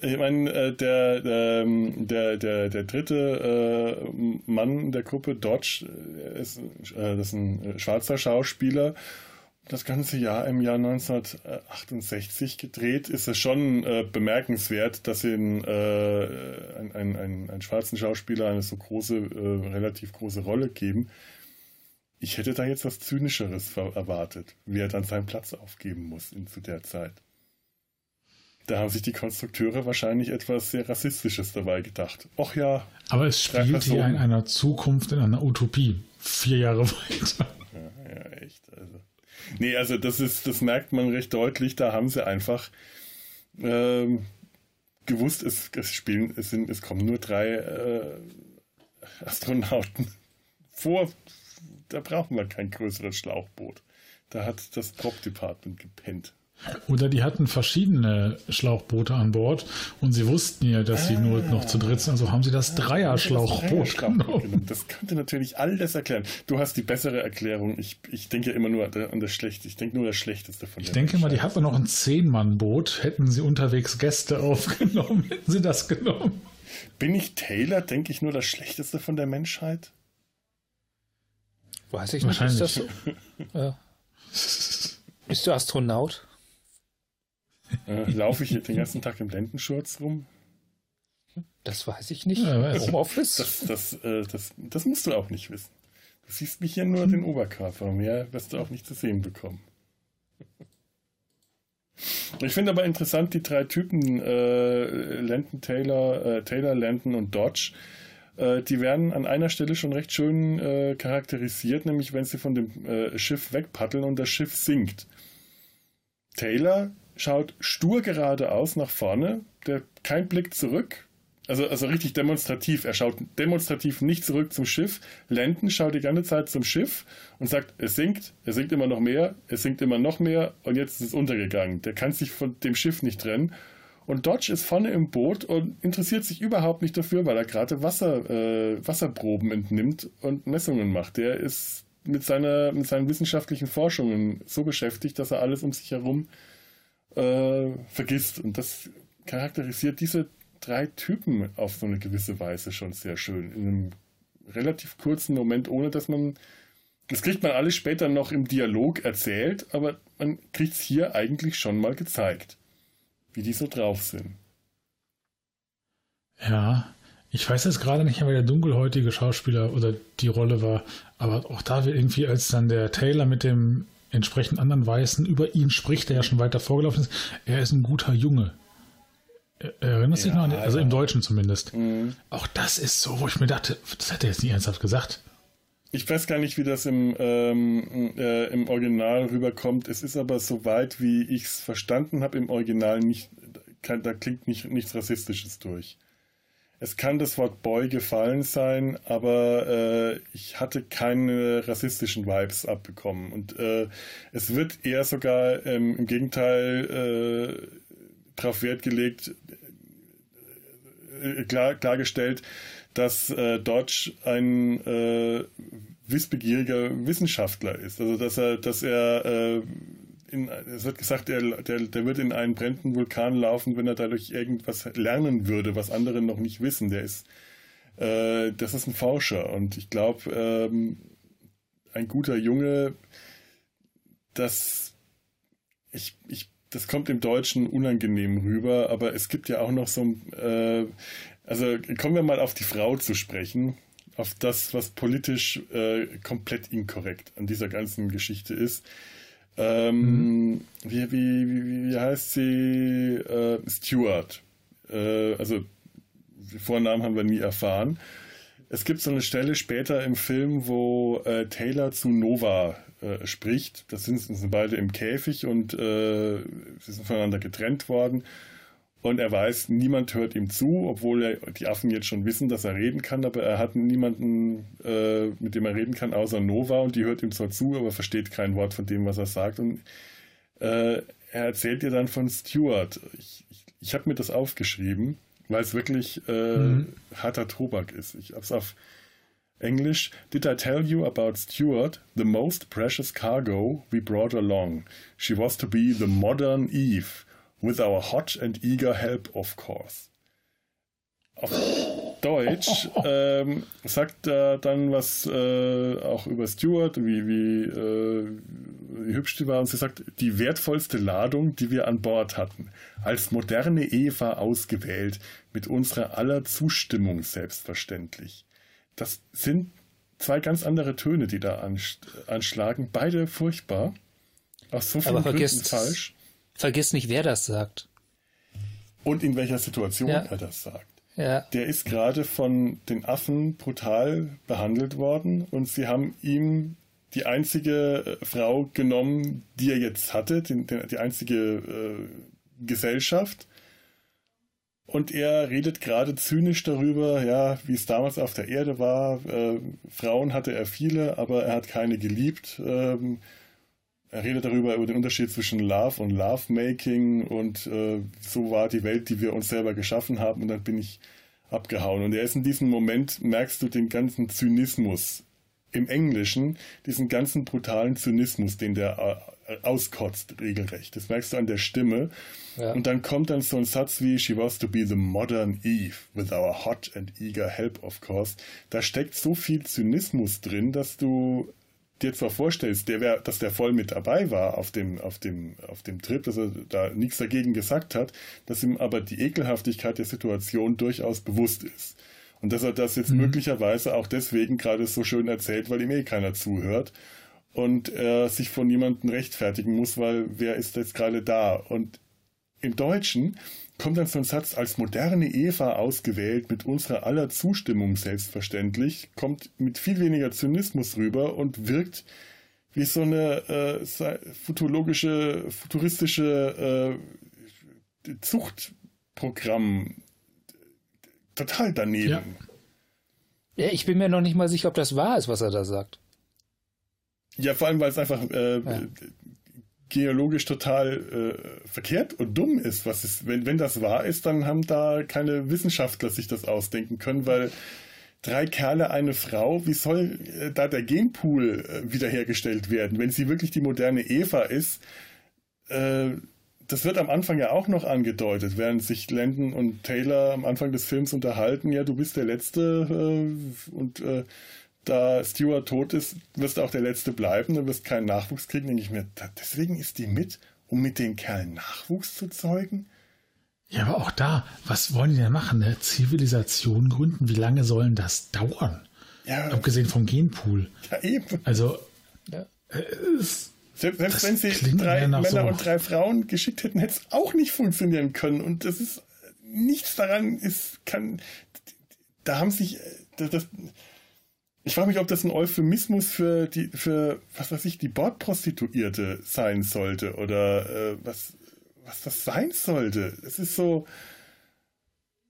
ich meine, äh, der, ähm, der, der, der dritte äh, Mann der Gruppe, Dodge, äh, ist, äh, das ist ein schwarzer Schauspieler das ganze Jahr im Jahr 1968 gedreht, ist es schon äh, bemerkenswert, dass sie einen, äh, einen, einen, einen, schwarzen Schauspieler eine so große, äh, relativ große Rolle geben. Ich hätte da jetzt was Zynischeres erwartet, wie er dann seinen Platz aufgeben muss in, zu der Zeit. Da haben sich die Konstrukteure wahrscheinlich etwas sehr Rassistisches dabei gedacht. Och ja. Aber es spielt hier in einer Zukunft, in einer Utopie. Vier Jahre weiter. Ja, ja echt. Also. Nee, also das ist, das merkt man recht deutlich. Da haben sie einfach ähm, gewusst, es, es spielen, es sind, es kommen nur drei äh, Astronauten vor. Da brauchen wir kein größeres Schlauchboot. Da hat das Prop Department gepennt. Oder die hatten verschiedene Schlauchboote an Bord und sie wussten ja, dass sie nur noch zu dritt sind, also haben sie das Dreier-Schlauchboot genommen. Das könnte natürlich alles erklären. Du hast die bessere Erklärung. Ich, ich denke immer nur an das Schlechte. Ich denke nur das Schlechteste von Ich denke mal, die hatten noch ein Zehn-Mann-Boot. Hätten sie unterwegs Gäste aufgenommen, hätten sie das genommen. Bin ich Taylor? Denke ich nur das Schlechteste von der Menschheit? Weiß ich nicht. Ist das so? ja. Bist du Astronaut? Äh, laufe ich den ganzen Tag im Lendenschurz rum? Das weiß ich nicht. Ja, Homeoffice? Das, das, äh, das, das musst du auch nicht wissen. Du siehst mich hier nur den Oberkörper. Mehr wirst du auch nicht zu sehen bekommen. Ich finde aber interessant, die drei Typen, äh, Landon, Taylor, äh, Taylor, Landon und Dodge, äh, die werden an einer Stelle schon recht schön äh, charakterisiert, nämlich wenn sie von dem äh, Schiff wegpaddeln und das Schiff sinkt. Taylor schaut stur geradeaus nach vorne, der kein Blick zurück. Also, also richtig demonstrativ. Er schaut demonstrativ nicht zurück zum Schiff. Landon schaut die ganze Zeit zum Schiff und sagt, es sinkt, es sinkt immer noch mehr, es sinkt immer noch mehr und jetzt ist es untergegangen. Der kann sich von dem Schiff nicht trennen. Und Dodge ist vorne im Boot und interessiert sich überhaupt nicht dafür, weil er gerade Wasser, äh, Wasserproben entnimmt und Messungen macht. Der ist mit, seiner, mit seinen wissenschaftlichen Forschungen so beschäftigt, dass er alles um sich herum äh, vergisst. Und das charakterisiert diese drei Typen auf so eine gewisse Weise schon sehr schön. In einem relativ kurzen Moment, ohne dass man. Das kriegt man alles später noch im Dialog erzählt, aber man kriegt es hier eigentlich schon mal gezeigt, wie die so drauf sind. Ja, ich weiß jetzt gerade nicht wer der dunkelhäutige Schauspieler oder die Rolle war, aber auch da wird irgendwie, als dann der Taylor mit dem entsprechend anderen Weißen über ihn spricht, der ja schon weiter vorgelaufen ist, er ist ein guter Junge. Erinnerst du ja, dich noch an, also im Deutschen zumindest. Mhm. Auch das ist so, wo ich mir dachte, das hat er jetzt nicht ernsthaft gesagt. Ich weiß gar nicht, wie das im, ähm, äh, im Original rüberkommt. Es ist aber soweit, wie ich es verstanden habe, im Original nicht, kann, da klingt nicht, nichts Rassistisches durch. Es kann das Wort Boy gefallen sein, aber äh, ich hatte keine rassistischen Vibes abbekommen. Und äh, es wird eher sogar ähm, im Gegenteil äh, darauf Wert gelegt, äh, klar, klargestellt, dass äh, Dodge ein äh, wissbegieriger Wissenschaftler ist. Also dass er, dass er in, es wird gesagt, er, der, der wird in einen brennenden Vulkan laufen, wenn er dadurch irgendwas lernen würde, was andere noch nicht wissen. Der ist, äh, das ist ein Forscher und ich glaube, ähm, ein guter Junge, das ich, ich das kommt im Deutschen unangenehm rüber, aber es gibt ja auch noch so ein, äh, also kommen wir mal auf die Frau zu sprechen, auf das, was politisch äh, komplett inkorrekt an dieser ganzen Geschichte ist. Ähm, mhm. wie, wie, wie, wie heißt sie? Äh, Stuart. Äh, also Vornamen haben wir nie erfahren. Es gibt so eine Stelle später im Film, wo äh, Taylor zu Nova äh, spricht. Das sind, sind beide im Käfig und äh, sie sind voneinander getrennt worden. Und er weiß, niemand hört ihm zu, obwohl er, die Affen jetzt schon wissen, dass er reden kann, aber er hat niemanden, äh, mit dem er reden kann, außer Nova und die hört ihm zwar zu, aber versteht kein Wort von dem, was er sagt. Und äh, er erzählt ihr dann von Stuart. Ich, ich, ich habe mir das aufgeschrieben, weil es wirklich äh, mhm. harter Tobak ist. Ich habe es auf English, did I tell you about Stuart, the most precious cargo we brought along? She was to be the modern Eve, with our hot and eager help, of course. Auf Deutsch ähm, sagt er dann was äh, auch über Stuart, wie, wie, äh, wie hübsch die war. Und sie sagt, die wertvollste Ladung, die wir an Bord hatten, als moderne Eva ausgewählt, mit unserer aller Zustimmung selbstverständlich. Das sind zwei ganz andere Töne, die da anschlagen. Beide furchtbar. Aus so vielen Aber vergiss, Gründen falsch. Vergiss nicht, wer das sagt. Und in welcher Situation ja. er das sagt. Ja. Der ist gerade von den Affen brutal behandelt worden und sie haben ihm die einzige äh, Frau genommen, die er jetzt hatte, die, die einzige äh, Gesellschaft und er redet gerade zynisch darüber, ja, wie es damals auf der Erde war. Äh, Frauen hatte er viele, aber er hat keine geliebt. Ähm, er redet darüber, über den Unterschied zwischen Love und Lovemaking und äh, so war die Welt, die wir uns selber geschaffen haben und dann bin ich abgehauen. Und er ist in diesem Moment, merkst du den ganzen Zynismus im Englischen, diesen ganzen brutalen Zynismus, den der äh, auskotzt regelrecht. Das merkst du an der Stimme. Ja. Und dann kommt dann so ein Satz wie She was to be the modern Eve with our hot and eager help, of course. Da steckt so viel Zynismus drin, dass du dir zwar vorstellst, der wär, dass der voll mit dabei war auf dem, auf dem, auf dem Trip, dass er da nichts dagegen gesagt hat, dass ihm aber die Ekelhaftigkeit der Situation durchaus bewusst ist. Und dass er das jetzt mhm. möglicherweise auch deswegen gerade so schön erzählt, weil ihm eh keiner zuhört und er sich von niemandem rechtfertigen muss, weil wer ist jetzt gerade da? Und im Deutschen kommt dann so ein Satz als moderne Eva ausgewählt, mit unserer aller Zustimmung selbstverständlich, kommt mit viel weniger Zynismus rüber und wirkt wie so eine äh, futurologische, futuristische äh, Zuchtprogramm. Total daneben. Ja. ja, ich bin mir noch nicht mal sicher, ob das wahr ist, was er da sagt. Ja, vor allem, weil es einfach äh, ja. Geologisch total äh, verkehrt und dumm ist. Was ist, wenn, wenn das wahr ist, dann haben da keine Wissenschaftler sich das ausdenken können, weil drei Kerle, eine Frau. Wie soll äh, da der Genpool äh, wiederhergestellt werden, wenn sie wirklich die moderne Eva ist? Äh, das wird am Anfang ja auch noch angedeutet, während sich Landon und Taylor am Anfang des Films unterhalten. Ja, du bist der Letzte äh, und äh, da Stewart tot ist, wirst du auch der Letzte bleiben, du wirst keinen Nachwuchs kriegen. Denke ich mir, deswegen ist die mit, um mit den Kerlen Nachwuchs zu zeugen? Ja, aber auch da, was wollen die denn machen? Eine Zivilisation gründen? Wie lange sollen das dauern? Ja. Abgesehen vom Genpool. Ja, eben. Also, ja. Äh, selbst, selbst wenn sie drei Männer so. und drei Frauen geschickt hätten, hätte es auch nicht funktionieren können. Und das ist nichts daran ist, kann. Da haben sich. Das, das, ich frage mich, ob das ein Euphemismus für die, für, was weiß ich, die Bordprostituierte sein sollte oder äh, was was das sein sollte. Es ist so.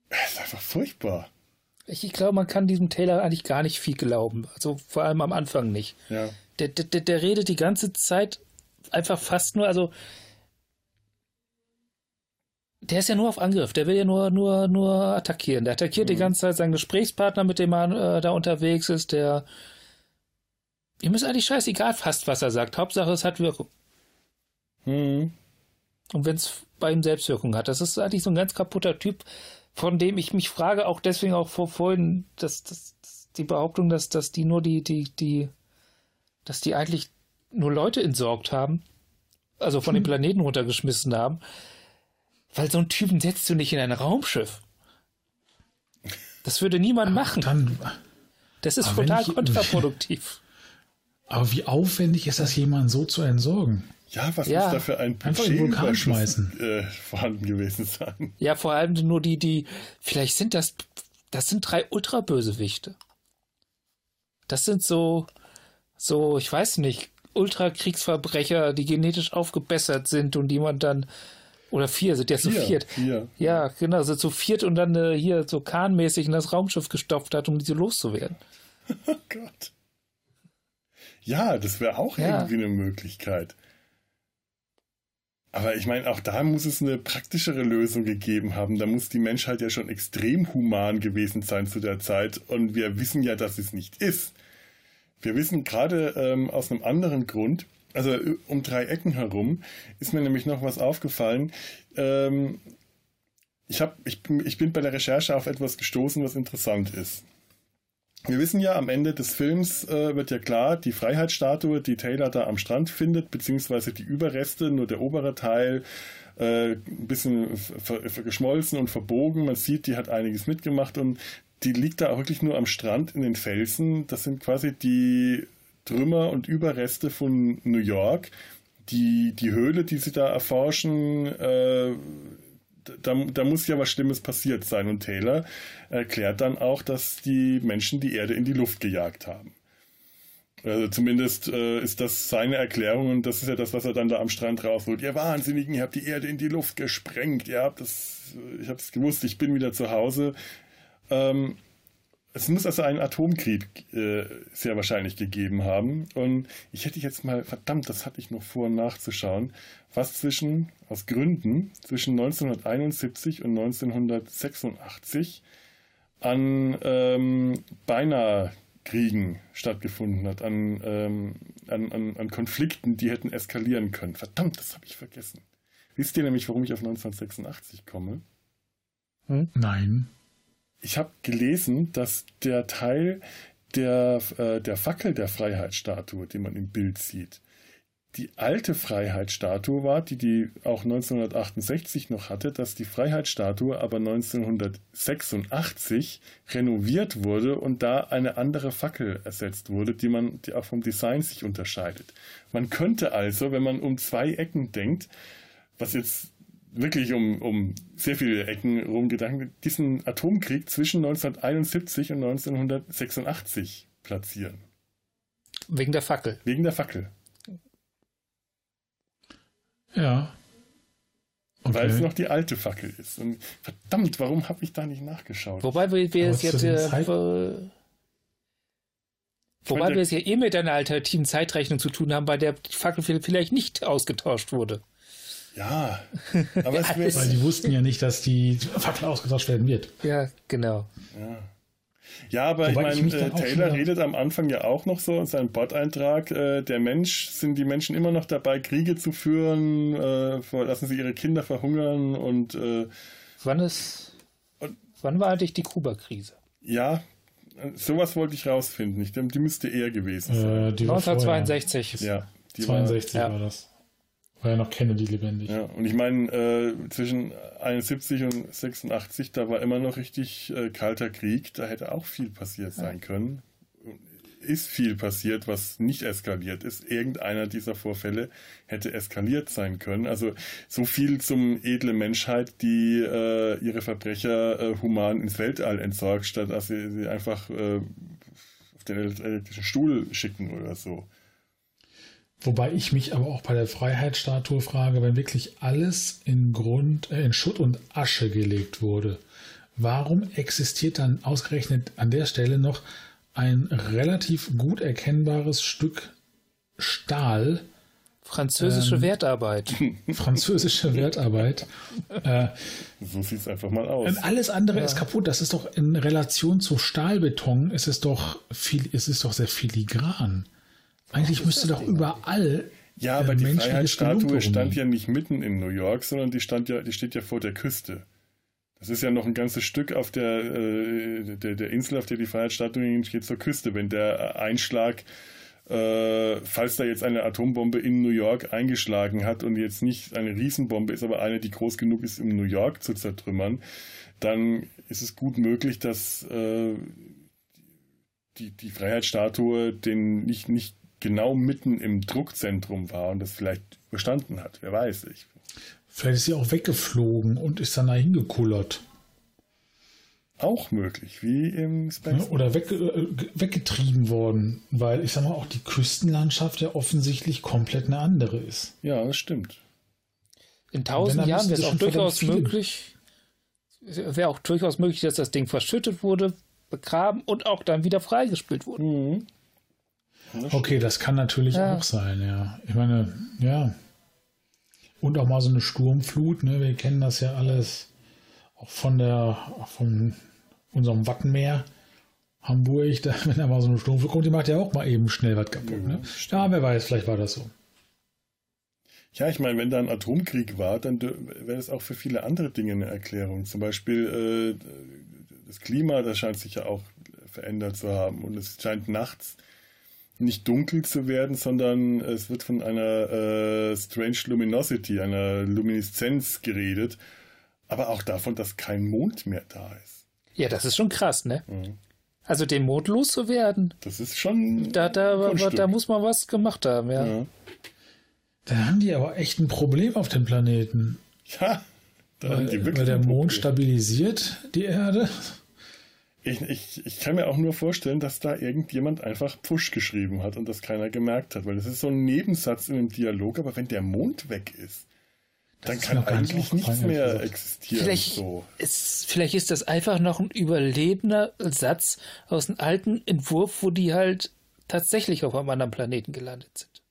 Es ist einfach furchtbar. Ich, ich glaube, man kann diesem Taylor eigentlich gar nicht viel glauben. Also vor allem am Anfang nicht. Ja. Der, der, der redet die ganze Zeit einfach fast nur, also der ist ja nur auf Angriff, der will ja nur, nur, nur attackieren. Der attackiert mhm. die ganze Zeit seinen Gesprächspartner, mit dem er äh, da unterwegs ist, der ihm ist eigentlich scheißegal fast, was er sagt. Hauptsache, es hat Wirkung. Mhm. Und wenn es bei ihm Selbstwirkung hat. Das ist eigentlich so ein ganz kaputter Typ, von dem ich mich frage, auch deswegen auch vor vorhin, dass, dass, dass die Behauptung, dass, dass die nur die, die, die, dass die eigentlich nur Leute entsorgt haben, also von hm. dem Planeten runtergeschmissen haben, weil so einen Typen setzt du nicht in ein Raumschiff. Das würde niemand machen. Dann, das ist total ich, kontraproduktiv. Aber wie aufwendig ist das, jemanden so zu entsorgen? Ja, was ja. muss da für ein Budget äh, vorhanden gewesen sein? Ja, vor allem nur die, die, vielleicht sind das, das sind drei Ultrabösewichte. Das sind so, so, ich weiß nicht, Ultrakriegsverbrecher, die genetisch aufgebessert sind und die man dann, oder vier, sind ja zu viert. Vier. Ja, genau, sind zu viert und dann äh, hier so kahnmäßig in das Raumschiff gestopft hat, um diese loszuwerden. Oh Gott. Ja, das wäre auch ja. irgendwie eine Möglichkeit. Aber ich meine, auch da muss es eine praktischere Lösung gegeben haben. Da muss die Menschheit ja schon extrem human gewesen sein zu der Zeit. Und wir wissen ja, dass es nicht ist. Wir wissen gerade ähm, aus einem anderen Grund, also äh, um drei Ecken herum, ist mir nämlich noch was aufgefallen. Ähm, ich, hab, ich, ich bin bei der Recherche auf etwas gestoßen, was interessant ist. Wir wissen ja, am Ende des Films äh, wird ja klar, die Freiheitsstatue, die Taylor da am Strand findet, beziehungsweise die Überreste, nur der obere Teil, äh, ein bisschen geschmolzen und verbogen. Man sieht, die hat einiges mitgemacht und die liegt da auch wirklich nur am Strand in den Felsen. Das sind quasi die Trümmer und Überreste von New York. Die, die Höhle, die sie da erforschen, äh, da, da muss ja was Schlimmes passiert sein. Und Taylor erklärt dann auch, dass die Menschen die Erde in die Luft gejagt haben. Also zumindest äh, ist das seine Erklärung und das ist ja das, was er dann da am Strand rausholt. Ihr Wahnsinnigen, ihr habt die Erde in die Luft gesprengt, ihr habt das, ich habe es gewusst, ich bin wieder zu Hause. Ähm, es muss also einen Atomkrieg äh, sehr wahrscheinlich gegeben haben. Und ich hätte jetzt mal, verdammt, das hatte ich noch vor nachzuschauen, was zwischen, aus Gründen, zwischen 1971 und 1986 an ähm, beinahe Kriegen stattgefunden hat, an, ähm, an, an, an Konflikten, die hätten eskalieren können. Verdammt, das habe ich vergessen. Wisst ihr nämlich, warum ich auf 1986 komme? Hm? Nein ich habe gelesen, dass der Teil der, äh, der Fackel der Freiheitsstatue, den man im Bild sieht, die alte Freiheitsstatue war, die die auch 1968 noch hatte, dass die Freiheitsstatue aber 1986 renoviert wurde und da eine andere Fackel ersetzt wurde, die man, die auch vom Design sich unterscheidet. Man könnte also, wenn man um zwei Ecken denkt, was jetzt wirklich um, um sehr viele Ecken rumgedankt, diesen Atomkrieg zwischen 1971 und 1986 platzieren. Wegen der Fackel. Wegen der Fackel. Ja. Okay. Weil es noch die alte Fackel ist. Und verdammt, warum habe ich da nicht nachgeschaut? Wobei wir, wir es jetzt. Wobei wir es ja eh mit einer alternativen Zeitrechnung zu tun haben, bei der die Fackel vielleicht nicht ausgetauscht wurde. Ja, aber es Weil die wussten ja nicht, dass die Fackel ausgetauscht werden wird. Ja, genau. Ja. Ja, aber Wobei ich meine, äh, Taylor redet am Anfang ja auch noch so in seinem Bot-Eintrag, äh, der Mensch, sind die Menschen immer noch dabei, Kriege zu führen, äh, lassen sie ihre Kinder verhungern und äh, Wann ist und, wann war eigentlich die Kuba-Krise? Ja, sowas wollte ich rausfinden. Ich denke, die müsste eher gewesen sein. Äh, 1962. Ja, die 62 war, war das. War ja noch Kennedy lebendig. Ja, und ich meine, äh, zwischen 71 und 86, da war immer noch richtig äh, kalter Krieg. Da hätte auch viel passiert sein können. Ist viel passiert, was nicht eskaliert ist. Irgendeiner dieser Vorfälle hätte eskaliert sein können. Also so viel zum edle Menschheit, die äh, ihre Verbrecher äh, human ins Weltall entsorgt, statt dass sie sie einfach äh, auf den elektrischen Stuhl schicken oder so. Wobei ich mich aber auch bei der Freiheitsstatue frage, wenn wirklich alles in Grund, äh, in Schutt und Asche gelegt wurde, warum existiert dann ausgerechnet an der Stelle noch ein relativ gut erkennbares Stück Stahl? Französische ähm, Wertarbeit. Französische Wertarbeit. äh, so sieht es einfach mal aus. Alles andere ja. ist kaputt. Das ist doch in Relation zu Stahlbeton, ist es doch viel, ist es doch sehr filigran. Eigentlich müsste doch überall. Ja, aber die Freiheitsstatue stand ja nicht mitten in New York, sondern die stand ja, die steht ja vor der Küste. Das ist ja noch ein ganzes Stück auf der, äh, der, der, Insel, auf der die Freiheitsstatue hängt, geht zur Küste. Wenn der Einschlag, äh, falls da jetzt eine Atombombe in New York eingeschlagen hat und jetzt nicht eine Riesenbombe ist, aber eine, die groß genug ist, um New York zu zertrümmern, dann ist es gut möglich, dass äh, die, die Freiheitsstatue den nicht, nicht genau mitten im Druckzentrum war und das vielleicht überstanden hat. Wer weiß ich. Vielleicht ist sie auch weggeflogen und ist dann dahin gekullert. Auch möglich, wie im Spencer. Ja, oder weg, äh, weggetrieben worden, weil ich sag mal auch die Küstenlandschaft ja offensichtlich komplett eine andere ist. Ja, das stimmt. In tausend Jahren wäre es auch durchaus möglich, wäre auch durchaus möglich, dass das Ding verschüttet wurde, begraben und auch dann wieder freigespült wurde. Mhm. Okay, das kann natürlich ja. auch sein, ja. Ich meine, ja. Und auch mal so eine Sturmflut, ne? Wir kennen das ja alles auch von der, von unserem Wattenmeer. Hamburg, da, wenn da mal so eine Sturmflut kommt, die macht ja auch mal eben schnell was kaputt. Ne? Ja, wer weiß, vielleicht war das so. Ja, ich meine, wenn da ein Atomkrieg war, dann wäre es auch für viele andere Dinge eine Erklärung. Zum Beispiel äh, das Klima, das scheint sich ja auch verändert zu haben. Und es scheint nachts nicht dunkel zu werden, sondern es wird von einer äh, Strange Luminosity, einer Lumineszenz geredet, aber auch davon, dass kein Mond mehr da ist. Ja, das ist schon krass, ne? Mhm. Also den Mond loszuwerden. Das ist schon. Da, da, da muss man was gemacht haben, ja. ja. Da haben die aber echt ein Problem auf dem Planeten. Ja, da weil, haben die wirklich weil der Mond stabilisiert die Erde ich, ich, ich kann mir auch nur vorstellen, dass da irgendjemand einfach Push geschrieben hat und das keiner gemerkt hat, weil das ist so ein Nebensatz in einem Dialog, aber wenn der Mond weg ist, dann kann eigentlich nichts mehr existieren. Vielleicht, so. ist, vielleicht ist das einfach noch ein überlebender Satz aus einem alten Entwurf, wo die halt tatsächlich auf einem anderen Planeten gelandet sind.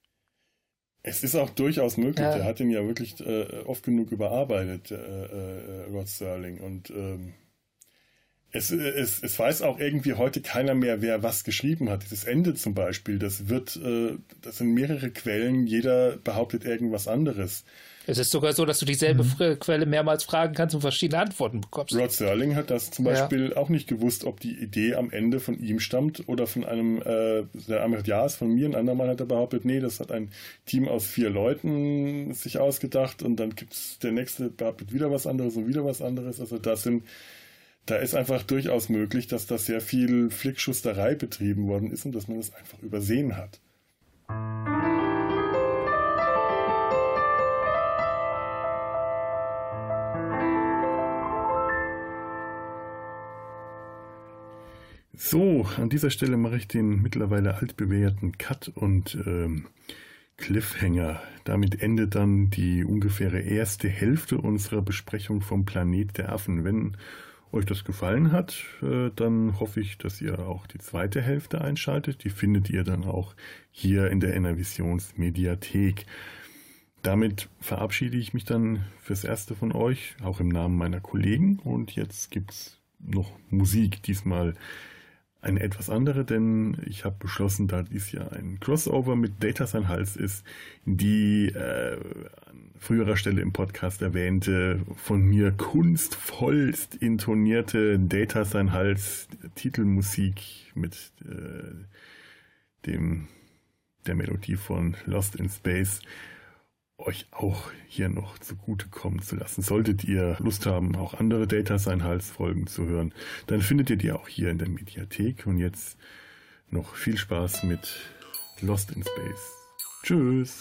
Es ist auch durchaus möglich. Ja. Der hat ihn ja wirklich äh, oft genug überarbeitet, äh, äh, Rod Sterling. Und ähm, es, es, es weiß auch irgendwie heute keiner mehr, wer was geschrieben hat. Dieses Ende zum Beispiel, das wird, äh, das sind mehrere Quellen, jeder behauptet irgendwas anderes. Es ist sogar so, dass du dieselbe mhm. Quelle mehrmals fragen kannst und verschiedene Antworten bekommst. Rod Serling hat das zum Beispiel ja. auch nicht gewusst, ob die Idee am Ende von ihm stammt oder von einem, äh, der ist von mir. Ein anderer Mann hat er behauptet, nee, das hat ein Team aus vier Leuten sich ausgedacht und dann gibt es der nächste behauptet wieder was anderes und wieder was anderes. Also das sind da ist einfach durchaus möglich, dass da sehr viel Flickschusterei betrieben worden ist und dass man das einfach übersehen hat. So, an dieser Stelle mache ich den mittlerweile altbewährten Cut und ähm, Cliffhanger. Damit endet dann die ungefähre erste Hälfte unserer Besprechung vom Planet der Affen. Wenn euch das gefallen hat, äh, dann hoffe ich, dass ihr auch die zweite Hälfte einschaltet. Die findet ihr dann auch hier in der Enervisions Mediathek. Damit verabschiede ich mich dann fürs Erste von euch, auch im Namen meiner Kollegen. Und jetzt gibt es noch Musik, diesmal eine etwas andere, denn ich habe beschlossen, da dies ja ein Crossover mit Data sein Hals ist, die äh, an früherer Stelle im Podcast erwähnte, von mir kunstvollst intonierte Data sein Hals Titelmusik mit äh, dem der Melodie von Lost in Space euch auch hier noch zugutekommen zu lassen. Solltet ihr Lust haben, auch andere Data Science Folgen zu hören, dann findet ihr die auch hier in der Mediathek. Und jetzt noch viel Spaß mit Lost in Space. Tschüss!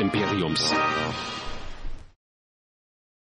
Imperiums.